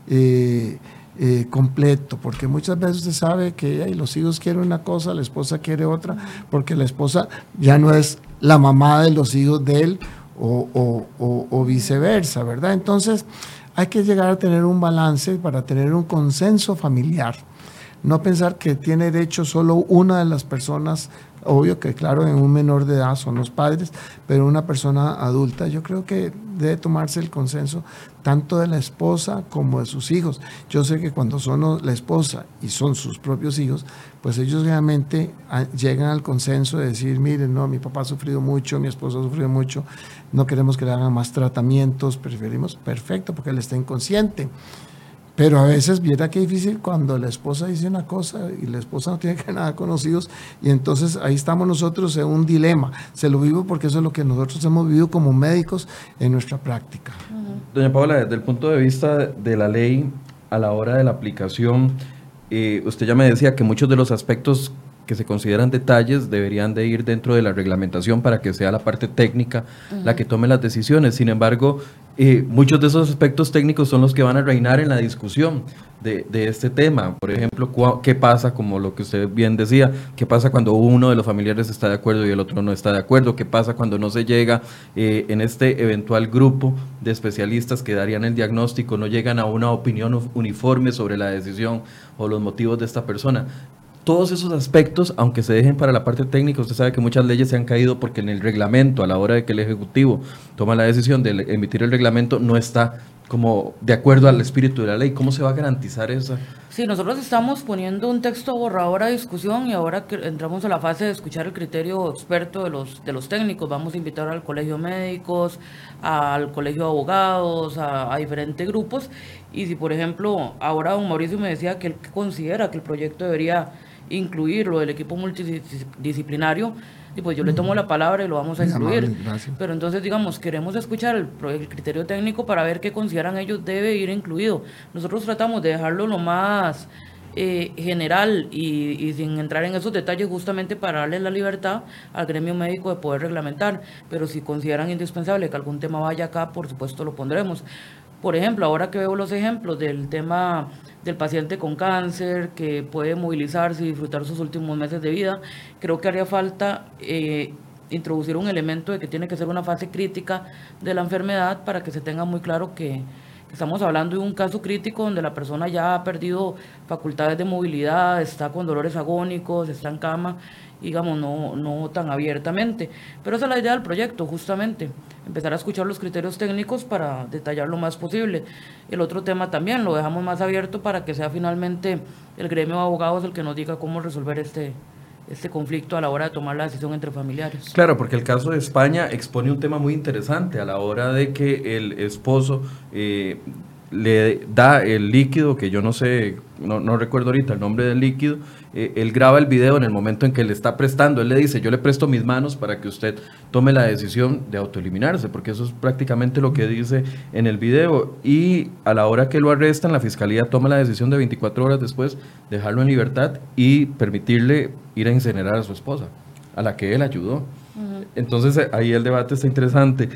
eh, eh, completo, porque muchas veces se sabe que los hijos quieren una cosa, la esposa quiere otra, porque la esposa ya no es la mamá de los hijos de él o, o, o viceversa, ¿verdad? Entonces hay que llegar a tener un balance para tener un consenso familiar. No pensar que tiene derecho solo una de las personas Obvio que, claro, en un menor de edad son los padres, pero una persona adulta yo creo que debe tomarse el consenso tanto de la esposa como de sus hijos. Yo sé que cuando son la esposa y son sus propios hijos, pues ellos realmente ah, llegan al consenso de decir, miren, no, mi papá ha sufrido mucho, mi esposa ha sufrido mucho, no queremos que le hagan más tratamientos, preferimos, perfecto, porque él está inconsciente. Pero a veces viera qué difícil cuando la esposa dice una cosa y la esposa no tiene que nada con los hijos y entonces ahí estamos nosotros en un dilema. Se lo vivo porque eso es lo que nosotros hemos vivido como médicos en nuestra práctica. Doña Paola, desde el punto de vista de la ley a la hora de la aplicación, eh, usted ya me decía que muchos de los aspectos que se consideran detalles deberían de ir dentro de la reglamentación para que sea la parte técnica la que tome las decisiones. Sin embargo, eh, muchos de esos aspectos técnicos son los que van a reinar en la discusión de, este tema. Por ejemplo, ¿qué pasa, como lo que usted bien decía, qué pasa cuando uno de los familiares está de acuerdo y el otro no está de acuerdo? ¿Qué pasa cuando no se llega eh, en este eventual grupo de especialistas que darían el diagnóstico, no llegan a una opinión uniforme sobre la decisión o los motivos de esta persona? Todos esos aspectos, aunque se dejen para la parte técnica, usted sabe que muchas leyes se han caído porque en el reglamento, a la hora de que el Ejecutivo toma la decisión de emitir el reglamento, no está como de acuerdo al espíritu de la ley. ¿Cómo se va a garantizar eso? Sí, nosotros estamos poniendo un texto borrador a discusión y ahora que entramos a la fase de escuchar el criterio experto de los, de los técnicos, vamos a invitar al Colegio de Médicos, al Colegio de Abogados, a, a diferentes grupos. Y si, por ejemplo, ahora don Mauricio me decía que él considera que el proyecto debería incluirlo, el equipo multidisciplinario, y pues yo le tomo la palabra y lo vamos a incluir. Pero entonces, digamos, queremos escuchar el, criterio técnico para ver qué consideran ellos debe ir incluido. Nosotros tratamos de dejarlo lo más eh, general y, y, sin entrar en esos detalles justamente para darle la libertad al gremio médico de poder reglamentar. Pero si consideran indispensable que algún tema vaya acá, por supuesto lo pondremos. Por ejemplo, ahora que veo los ejemplos del tema del paciente con cáncer, que puede movilizarse y disfrutar sus últimos meses de vida, creo que haría falta eh, introducir un elemento de que tiene que ser una fase crítica de la enfermedad para que se tenga muy claro que, estamos hablando de un caso crítico donde la persona ya ha perdido facultades de movilidad, está con dolores agónicos, está en cama, digamos, no, no tan abiertamente. Pero esa es la idea del proyecto, justamente empezar a escuchar los criterios técnicos para detallar lo más posible. El otro tema también lo dejamos más abierto para que sea finalmente el gremio de abogados el que nos diga cómo resolver este, este conflicto a la hora de tomar la decisión entre familiares. Claro, porque el caso de España expone un tema muy interesante a la hora de que el esposo eh, le da el líquido, que yo no sé, no, no recuerdo ahorita el nombre del líquido, eh, él graba el video en el momento en que le está prestando. Él le dice, yo le presto mis manos para que usted tome la decisión de autoeliminarse, porque eso es prácticamente lo que dice en el video. Y a la hora que lo arrestan, la fiscalía toma la decisión de 24 horas después dejarlo en libertad y permitirle ir a incinerar a su esposa, a la que él ayudó. Entonces ahí el debate está interesante.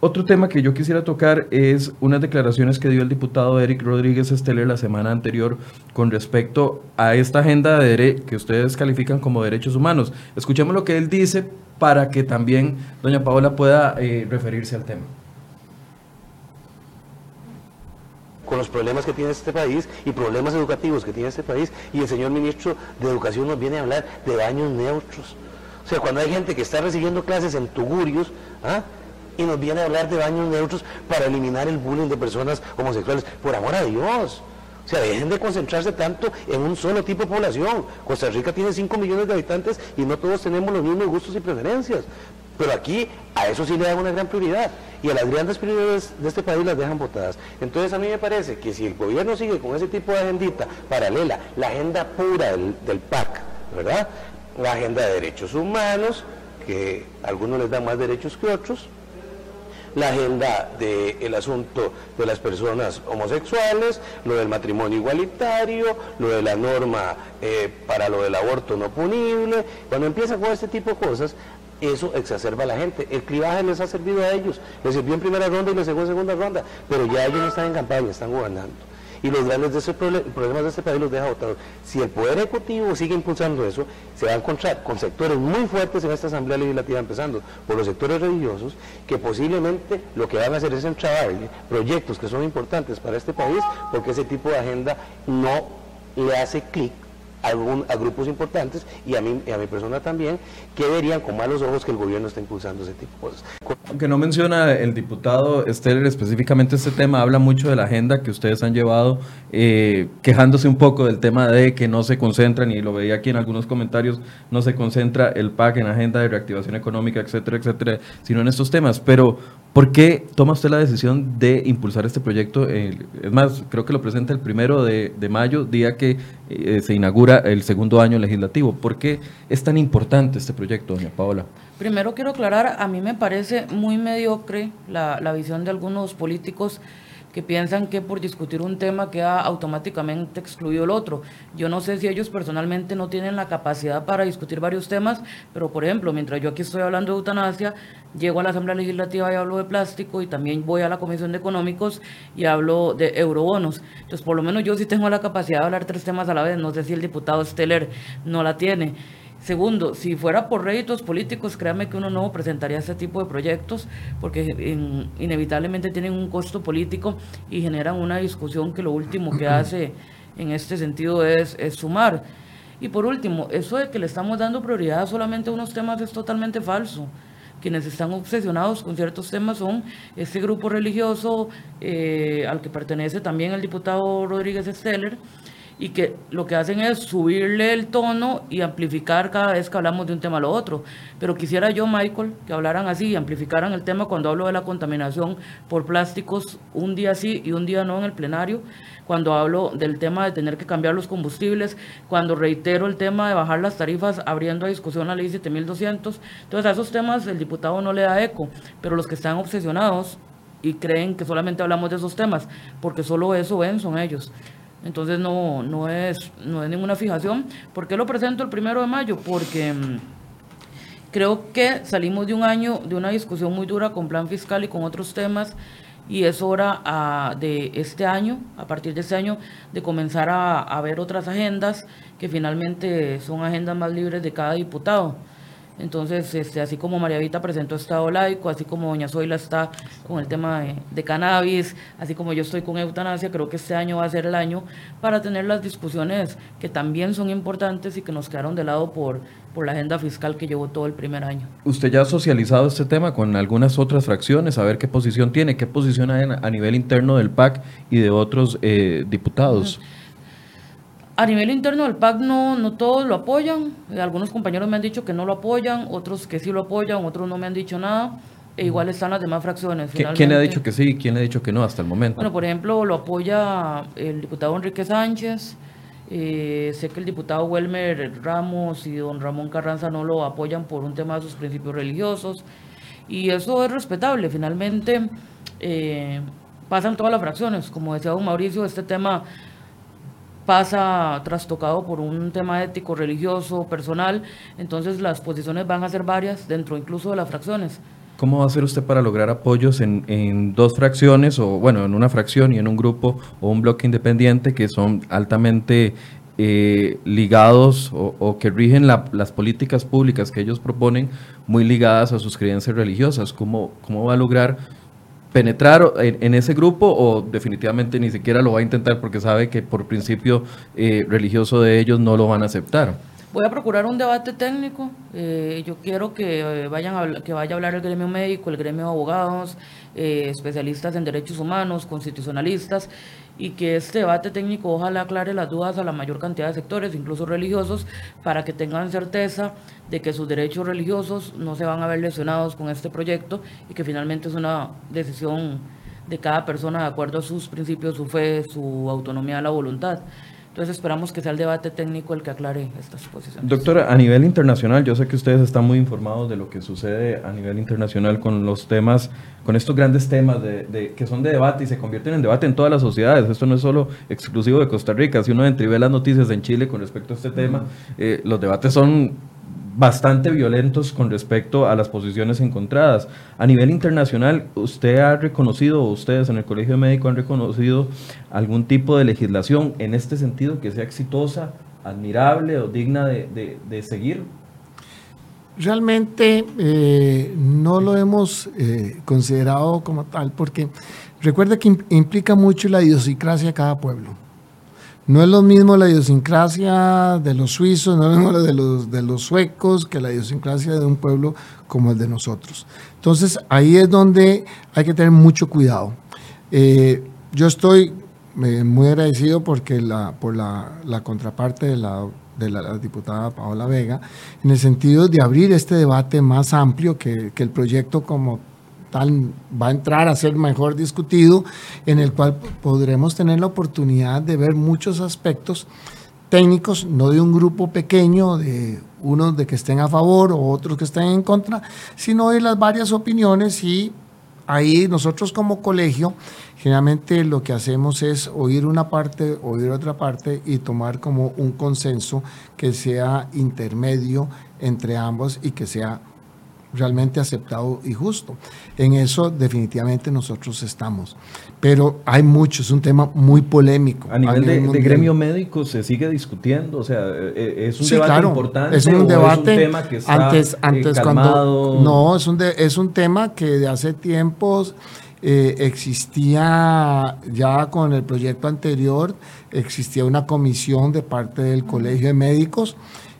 Otro tema que yo quisiera tocar es unas declaraciones que dio el diputado Eric Rodríguez Esteller la semana anterior con respecto a esta agenda de que ustedes califican como derechos humanos. Escuchemos lo que él dice para que también doña Paola pueda eh, referirse al tema. con los problemas que tiene este país y problemas educativos que tiene este país y el señor ministro de Educación nos viene a hablar de baños neutros. O sea, cuando hay gente que está recibiendo clases en tugurios, ¿ah? Y nos viene a hablar de baños neutros para eliminar el bullying de personas homosexuales. Por amor a Dios. O sea, dejen de concentrarse tanto en un solo tipo de población. Costa Rica tiene 5 millones de habitantes y no todos tenemos los mismos gustos y preferencias. Pero aquí a eso sí le dan una gran prioridad y a las grandes prioridades de este país las dejan votadas. Entonces a mí me parece que si el gobierno sigue con ese tipo de agendita paralela, la agenda pura del, del PAC, ¿verdad? La agenda de derechos humanos, que a algunos les dan más derechos que otros, la agenda del asunto de las personas homosexuales, lo del matrimonio igualitario, lo de la norma eh, para lo del aborto no punible. Cuando empieza con este tipo de cosas, eso exacerba a la gente. El clivaje les ha servido a ellos, les sirvió en primera ronda y les sirvió en segunda ronda, pero ya ellos no están en campaña, están gobernando y los grandes de ese problemas de este país los deja votados. Si el Poder Ejecutivo sigue impulsando eso, se va a encontrar con sectores muy fuertes en esta Asamblea Legislativa, empezando por los sectores religiosos, que posiblemente lo que van a hacer es entrabar proyectos que son importantes para este país, porque ese tipo de agenda no le hace clic a, grupos importantes y a, mí, a mi persona también, que verían con malos ojos que el gobierno está impulsando ese tipo de cosas. Aunque no menciona el diputado Steller específicamente este tema, habla mucho de la agenda que ustedes han llevado, eh, quejándose un poco del tema de que no se concentran, y lo veía aquí en algunos comentarios, no se concentra el PAC en agenda de reactivación económica, etcétera, etcétera, sino en estos temas. Pero ¿Por qué toma usted la decisión de impulsar este proyecto? es más, creo que lo presenta el primero de, mayo, día que eh, se inaugura el segundo año legislativo. ¿Por qué es tan importante este proyecto, doña Paola? Primero quiero aclarar, a mí me parece muy mediocre la, visión de algunos políticos que piensan que por discutir un tema queda automáticamente excluido el otro. Yo no sé si ellos personalmente no tienen la capacidad para discutir varios temas, pero por ejemplo, mientras yo aquí estoy hablando de eutanasia, llego a la Asamblea Legislativa y hablo de plástico y también voy a la Comisión de Económicos y hablo de eurobonos. Entonces, por lo menos yo sí tengo la capacidad de hablar tres temas a la vez. No sé si el diputado Steller no la tiene. Segundo, si fuera por réditos políticos, créame que uno no presentaría este tipo de proyectos porque inevitablemente tienen un costo político y generan una discusión que lo último que hace en este sentido es, es sumar. Y por último, eso de que le estamos dando prioridad solamente a unos temas es totalmente falso. Quienes están obsesionados con ciertos temas son este grupo religioso eh, al que pertenece también el diputado Rodríguez Steller, y que lo que hacen es subirle el tono y amplificar cada vez que hablamos de un tema a lo otro. Pero quisiera yo, Michael, que hablaran así y amplificaran el tema cuando hablo de la contaminación por plásticos un día sí y un día no en el plenario, cuando hablo del tema de tener que cambiar los combustibles, cuando reitero el tema de bajar las tarifas abriendo a discusión la ley 7200. Entonces a esos temas el diputado no le da eco, pero los que están obsesionados y creen que solamente hablamos de esos temas, porque solo eso ven son ellos. Entonces no, no, es, no es ninguna fijación. ¿Por qué lo presento el primero de mayo? Porque mm, creo que salimos de un año de una discusión muy dura con plan fiscal y con otros temas y es hora ah, de este año, a partir de este año, de comenzar a, a ver otras agendas que finalmente son agendas más libres de cada diputado. Entonces, este, así como María Vita presentó Estado laico, así como Doña Zoila está con el tema de, cannabis, así como yo estoy con eutanasia, creo que este año va a ser el año para tener las discusiones que también son importantes y que nos quedaron de lado por, por la agenda fiscal que llevó todo el primer año. ¿Usted ya ha socializado este tema con algunas otras fracciones? A ver qué posición tiene, qué posición hay a nivel interno del PAC y de otros eh, diputados. A nivel interno del PAC no, no todos lo apoyan. Eh, algunos compañeros me han dicho que no lo apoyan, otros que sí lo apoyan, otros no me han dicho nada. E igual están las demás fracciones. ¿Quién le ha dicho que sí y quién le ha dicho que no hasta el momento? Bueno, por ejemplo, lo apoya el diputado Enrique Sánchez. Eh, sé que el diputado Welmer Ramos y don Ramón Carranza no lo apoyan por un tema de sus principios religiosos. Y eso es respetable, finalmente eh, pasan todas las fracciones. Como decía don Mauricio, este tema pasa trastocado por un tema ético, religioso, personal, entonces las posiciones van a ser varias dentro incluso de las fracciones. ¿Cómo va a hacer usted para lograr apoyos en, dos fracciones, o bueno, en una fracción y en un grupo o un bloque independiente que son altamente eh, ligados o, que rigen las políticas públicas que ellos proponen muy ligadas a sus creencias religiosas? ¿Cómo, cómo va a lograr penetrar en, ese grupo o definitivamente ni siquiera lo va a intentar porque sabe que por principio eh, religioso de ellos no lo van a aceptar? Voy a procurar un debate técnico. Eh, yo quiero que, eh, vayan que vaya a hablar el gremio médico, el gremio de abogados, especialistas en derechos humanos, constitucionalistas, y que este debate técnico ojalá aclare las dudas a la mayor cantidad de sectores, incluso religiosos, para que tengan certeza de que sus derechos religiosos no se van a ver lesionados con este proyecto y que finalmente es una decisión de cada persona de acuerdo a sus principios, su fe, su autonomía, la voluntad. Entonces esperamos que sea el debate técnico el que aclare estas posiciones. Doctora, a nivel internacional, yo sé que ustedes están muy informados de lo que sucede a nivel internacional con los temas, con estos grandes temas de, que son de debate y se convierten en debate en todas las sociedades. Esto no es solo exclusivo de Costa Rica. Si uno entra y ve las noticias en Chile con respecto a este tema, eh, los debates son bastante violentos con respecto a las posiciones encontradas. A nivel internacional, ¿usted ha reconocido, ustedes en el Colegio de Médicos han reconocido algún tipo de legislación en este sentido que sea exitosa, admirable o digna de, seguir? Realmente eh, no lo hemos eh, considerado como tal porque recuerda que implica mucho la idiosincrasia de cada pueblo. No es lo mismo la idiosincrasia de los suizos, no es lo mismo de los, de los suecos que la idiosincrasia de un pueblo como el de nosotros. Entonces ahí es donde hay que tener mucho cuidado. Eh, yo estoy eh, muy agradecido porque la, por la, contraparte de la, de la, diputada Paola Vega, en el sentido de abrir este debate más amplio que el proyecto como va a entrar a ser mejor discutido, en el cual podremos tener la oportunidad de ver muchos aspectos técnicos, no de un grupo pequeño, de unos de que estén a favor o otros que estén en contra, sino de las varias opiniones. Y ahí nosotros como colegio generalmente lo que hacemos es oír una parte, oír otra parte y tomar como un consenso que sea intermedio entre ambos y que sea realmente aceptado y justo. En eso definitivamente nosotros estamos. Pero hay mucho, es un tema muy polémico. A nivel, de, gremio médico se sigue discutiendo, o sea, eh, eh, es un debate importante. Es un debate. tema que está antes, eh, antes cuando no es un es un tema que de hace tiempos existía ya con el proyecto anterior existía una comisión de parte del Colegio de Médicos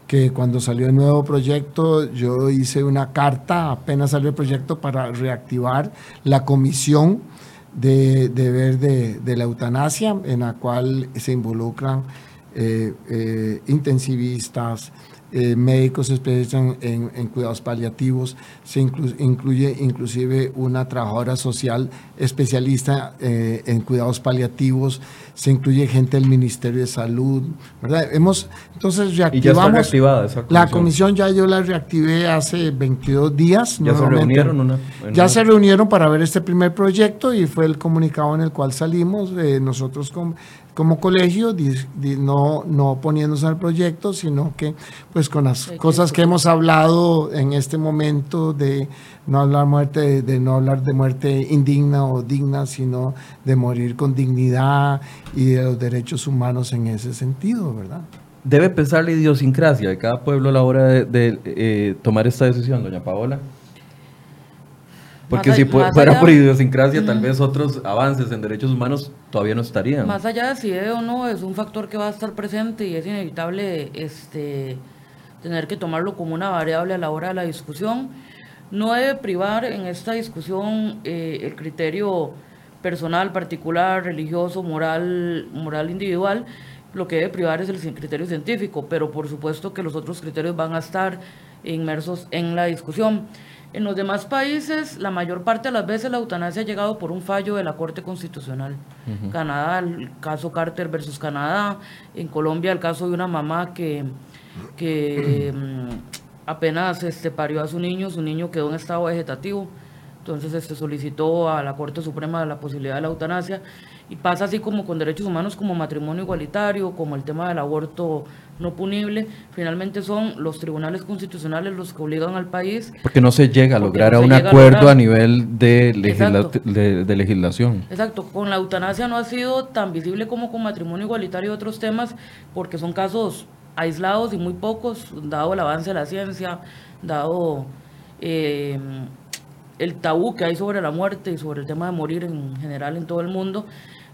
que cuando salió el nuevo proyecto yo hice una carta, apenas salió el proyecto, para reactivar la comisión de deber de, la eutanasia, en la cual se involucran eh, eh, intensivistas, eh, médicos especialistas en, cuidados paliativos, se incluye inclusive una trabajadora social especialista eh, en cuidados paliativos, se incluye gente del Ministerio de Salud, ¿verdad? Hemos, entonces reactivamos. Y ya está La comisión ya yo la reactivé hace 22 días. ¿Ya se reunieron? Una, ya se reunieron para ver este primer proyecto y fue el comunicado en el cual salimos. Eh, nosotros con como colegio, no, no poniéndose al proyecto, sino que pues con las cosas que hemos hablado en este momento de no hablar muerte, de no hablar de muerte indigna o digna, sino de morir con dignidad y de los derechos humanos en ese sentido, ¿verdad? Debe pensar la idiosincrasia de cada pueblo a la hora de, eh, tomar esta decisión, doña Paola. Porque si fuera por idiosincrasia, tal vez otros avances en derechos humanos todavía no estarían. Más allá de si es o no, es un factor que va a estar presente y es inevitable este, tener que tomarlo como una variable a la hora de la discusión. No debe privar en esta discusión eh, el criterio personal, particular, religioso, moral, moral individual. Lo que debe privar es el criterio científico, pero por supuesto que los otros criterios van a estar inmersos en la discusión. En los demás países, la mayor parte de las veces la eutanasia ha llegado por un fallo de la Corte Constitucional. Canadá, el caso Carter versus Canadá. En Colombia, el caso de una mamá que, que mm, apenas este, parió a su niño, su niño quedó en estado vegetativo, entonces este, solicitó a la Corte Suprema la posibilidad de la eutanasia y pasa así como con derechos humanos como matrimonio igualitario, como el tema del aborto no punible, finalmente son los tribunales constitucionales los que obligan al país. Porque no se llega a lograr a un acuerdo a, nivel de, de, legislación. Exacto, con la eutanasia no ha sido tan visible como con matrimonio igualitario y otros temas, porque son casos aislados y muy pocos, dado el avance de la ciencia, dado eh, el tabú que hay sobre la muerte y sobre el tema de morir en general en todo el mundo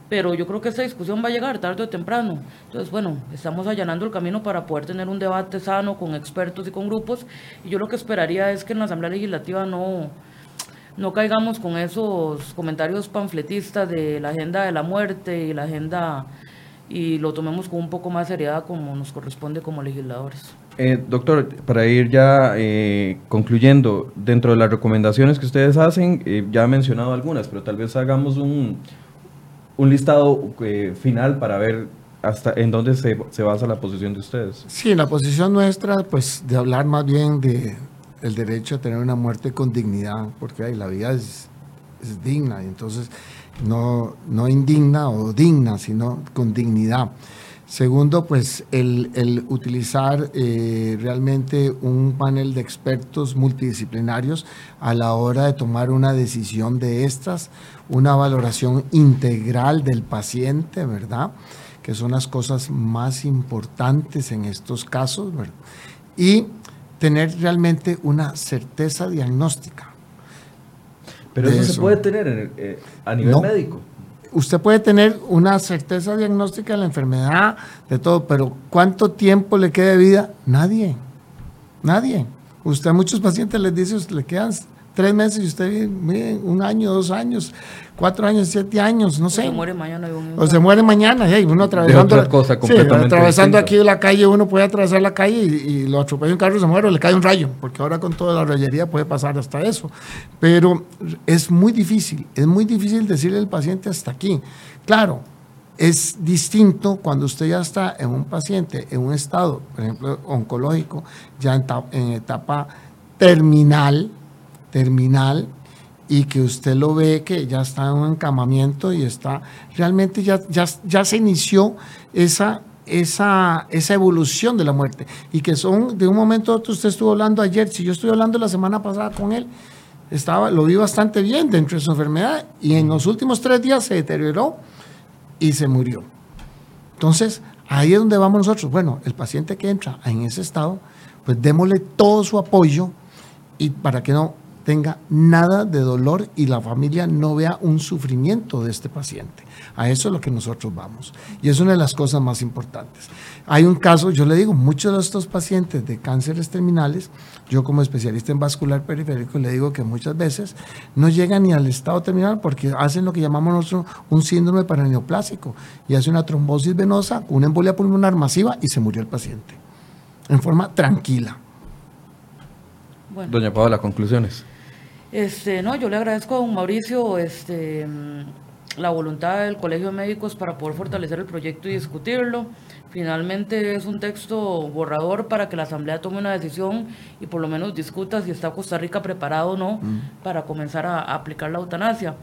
pero yo creo que esta discusión va a llegar tarde o temprano. Entonces, bueno, estamos allanando el camino para poder tener un debate sano con expertos y con grupos, y yo lo que esperaría es que en la Asamblea Legislativa no, no caigamos con esos comentarios panfletistas de la agenda de la muerte y la agenda y lo tomemos con un poco más seriedad como nos corresponde como legisladores. Eh, doctor, para ir ya eh, concluyendo, dentro de las recomendaciones que ustedes hacen, eh, ya ha mencionado algunas, pero tal vez hagamos un, un listado eh, final para ver hasta en dónde se, se, basa la posición de ustedes. Sí, la posición nuestra, pues de hablar más bien de el derecho a tener una muerte con dignidad, porque ahí la vida es, es digna, y entonces no, no indigna o digna, sino con dignidad. Segundo, pues el, utilizar eh, realmente un panel de expertos multidisciplinarios a la hora de tomar una decisión de estas, una valoración integral del paciente, ¿verdad? Que son las cosas más importantes en estos casos, ¿verdad? Y tener realmente una certeza diagnóstica. Pero eso, se puede tener eh, a nivel médico usted puede tener una certeza diagnóstica de la enfermedad, de todo, pero ¿cuánto tiempo le queda de vida? Nadie, nadie. Usted a muchos pacientes les dice, le quedan tres meses y usted vive un año, dos años, cuatro años, siete años, no sé. O se muere mañana. O se muere mañana, y uno atravesando, otra cosa completamente atravesando aquí la calle, uno puede atravesar la calle y, lo atropella un carro y se muere o le cae un rayo, porque ahora con toda la rayería puede pasar hasta eso. Pero es muy difícil, es muy difícil decirle al paciente hasta aquí. Claro, es distinto cuando usted ya está en un paciente, en un estado, por ejemplo, oncológico, ya en, en etapa terminal, terminal y que usted lo ve que ya está en un encamamiento y está, realmente ya, ya, ya se inició esa, esa, esa evolución de la muerte y que son de un momento a otro, usted estuvo hablando ayer, si yo estoy hablando la semana pasada con él, estaba, lo vi bastante bien dentro de su enfermedad y en los últimos tres días se deterioró y se murió. Entonces, ahí es donde vamos nosotros. Bueno, el paciente que entra en ese estado, pues démosle todo su apoyo y para que no tenga nada de dolor y la familia no vea un sufrimiento de este paciente. A eso es lo que nosotros vamos. Y es una de las cosas más importantes. Hay un caso, yo le digo, muchos de estos pacientes de cánceres terminales, yo como especialista en vascular periférico le digo que muchas veces no llegan ni al estado terminal porque hacen lo que llamamos nosotros un síndrome paraneoplásico y hace una trombosis venosa, una embolia pulmonar masiva y se murió el paciente. En forma tranquila. Doña Paola, conclusiones. Este, no, yo le agradezco a don Mauricio este, la voluntad del Colegio de Médicos para poder fortalecer el proyecto y discutirlo. Finalmente es un texto borrador para que la Asamblea tome una decisión y por lo menos discuta si está Costa Rica preparado o no mm. para comenzar a aplicar la eutanasia.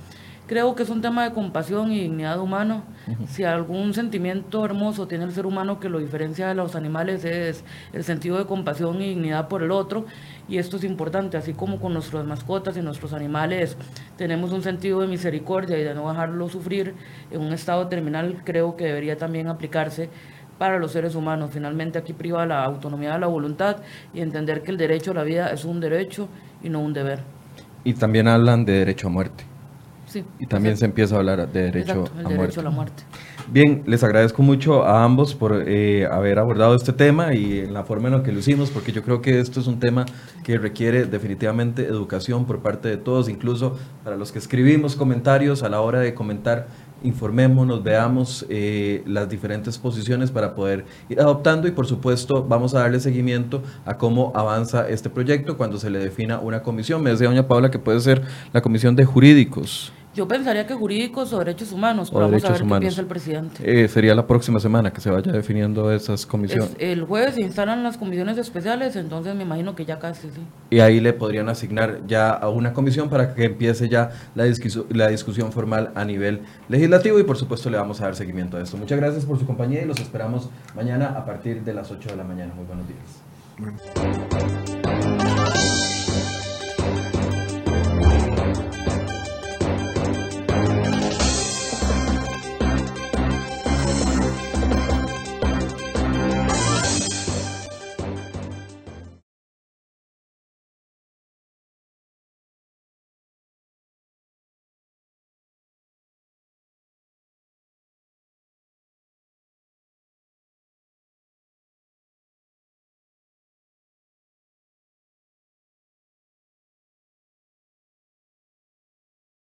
Creo que es un tema de compasión y dignidad humana. Si algún sentimiento hermoso tiene el ser humano que lo diferencia de los animales es el sentido de compasión y dignidad por el otro. Y esto es importante, así como con nuestras mascotas y nuestros animales tenemos un sentido de misericordia y de no dejarlo sufrir en un estado terminal, creo que debería también aplicarse para los seres humanos. Finalmente aquí priva la autonomía de la voluntad y entender que el derecho a la vida es un derecho y no un deber. Y también hablan de derecho a muerte y también se empieza a hablar de derecho, a, derecho a la muerte. Bien, les agradezco mucho a ambos por eh, haber abordado este tema y en la forma en la que lo hicimos, porque yo creo que esto es un tema que requiere definitivamente educación por parte de todos, incluso para los que escribimos comentarios a la hora de comentar informémonos, veamos eh, las diferentes posiciones para poder ir adoptando y por supuesto vamos a darle seguimiento a cómo avanza este proyecto cuando se le defina una comisión. Me decía doña Paula que puede ser la comisión de jurídicos. Yo pensaría que jurídicos o derechos humanos, O pero vamos a ver humanos. qué piensa el presidente. Eh, sería la próxima semana que se vaya definiendo esas comisiones. Es- el jueves se instalan las comisiones especiales, entonces me imagino que ya casi, sí. Y ahí le podrían asignar ya a una comisión para que empiece ya la, disquisu- la discusión formal a nivel legislativo y por supuesto le vamos a dar seguimiento a esto. Muchas gracias por su compañía y los esperamos mañana a partir de las 8 de la mañana. Muy buenos días. Bueno.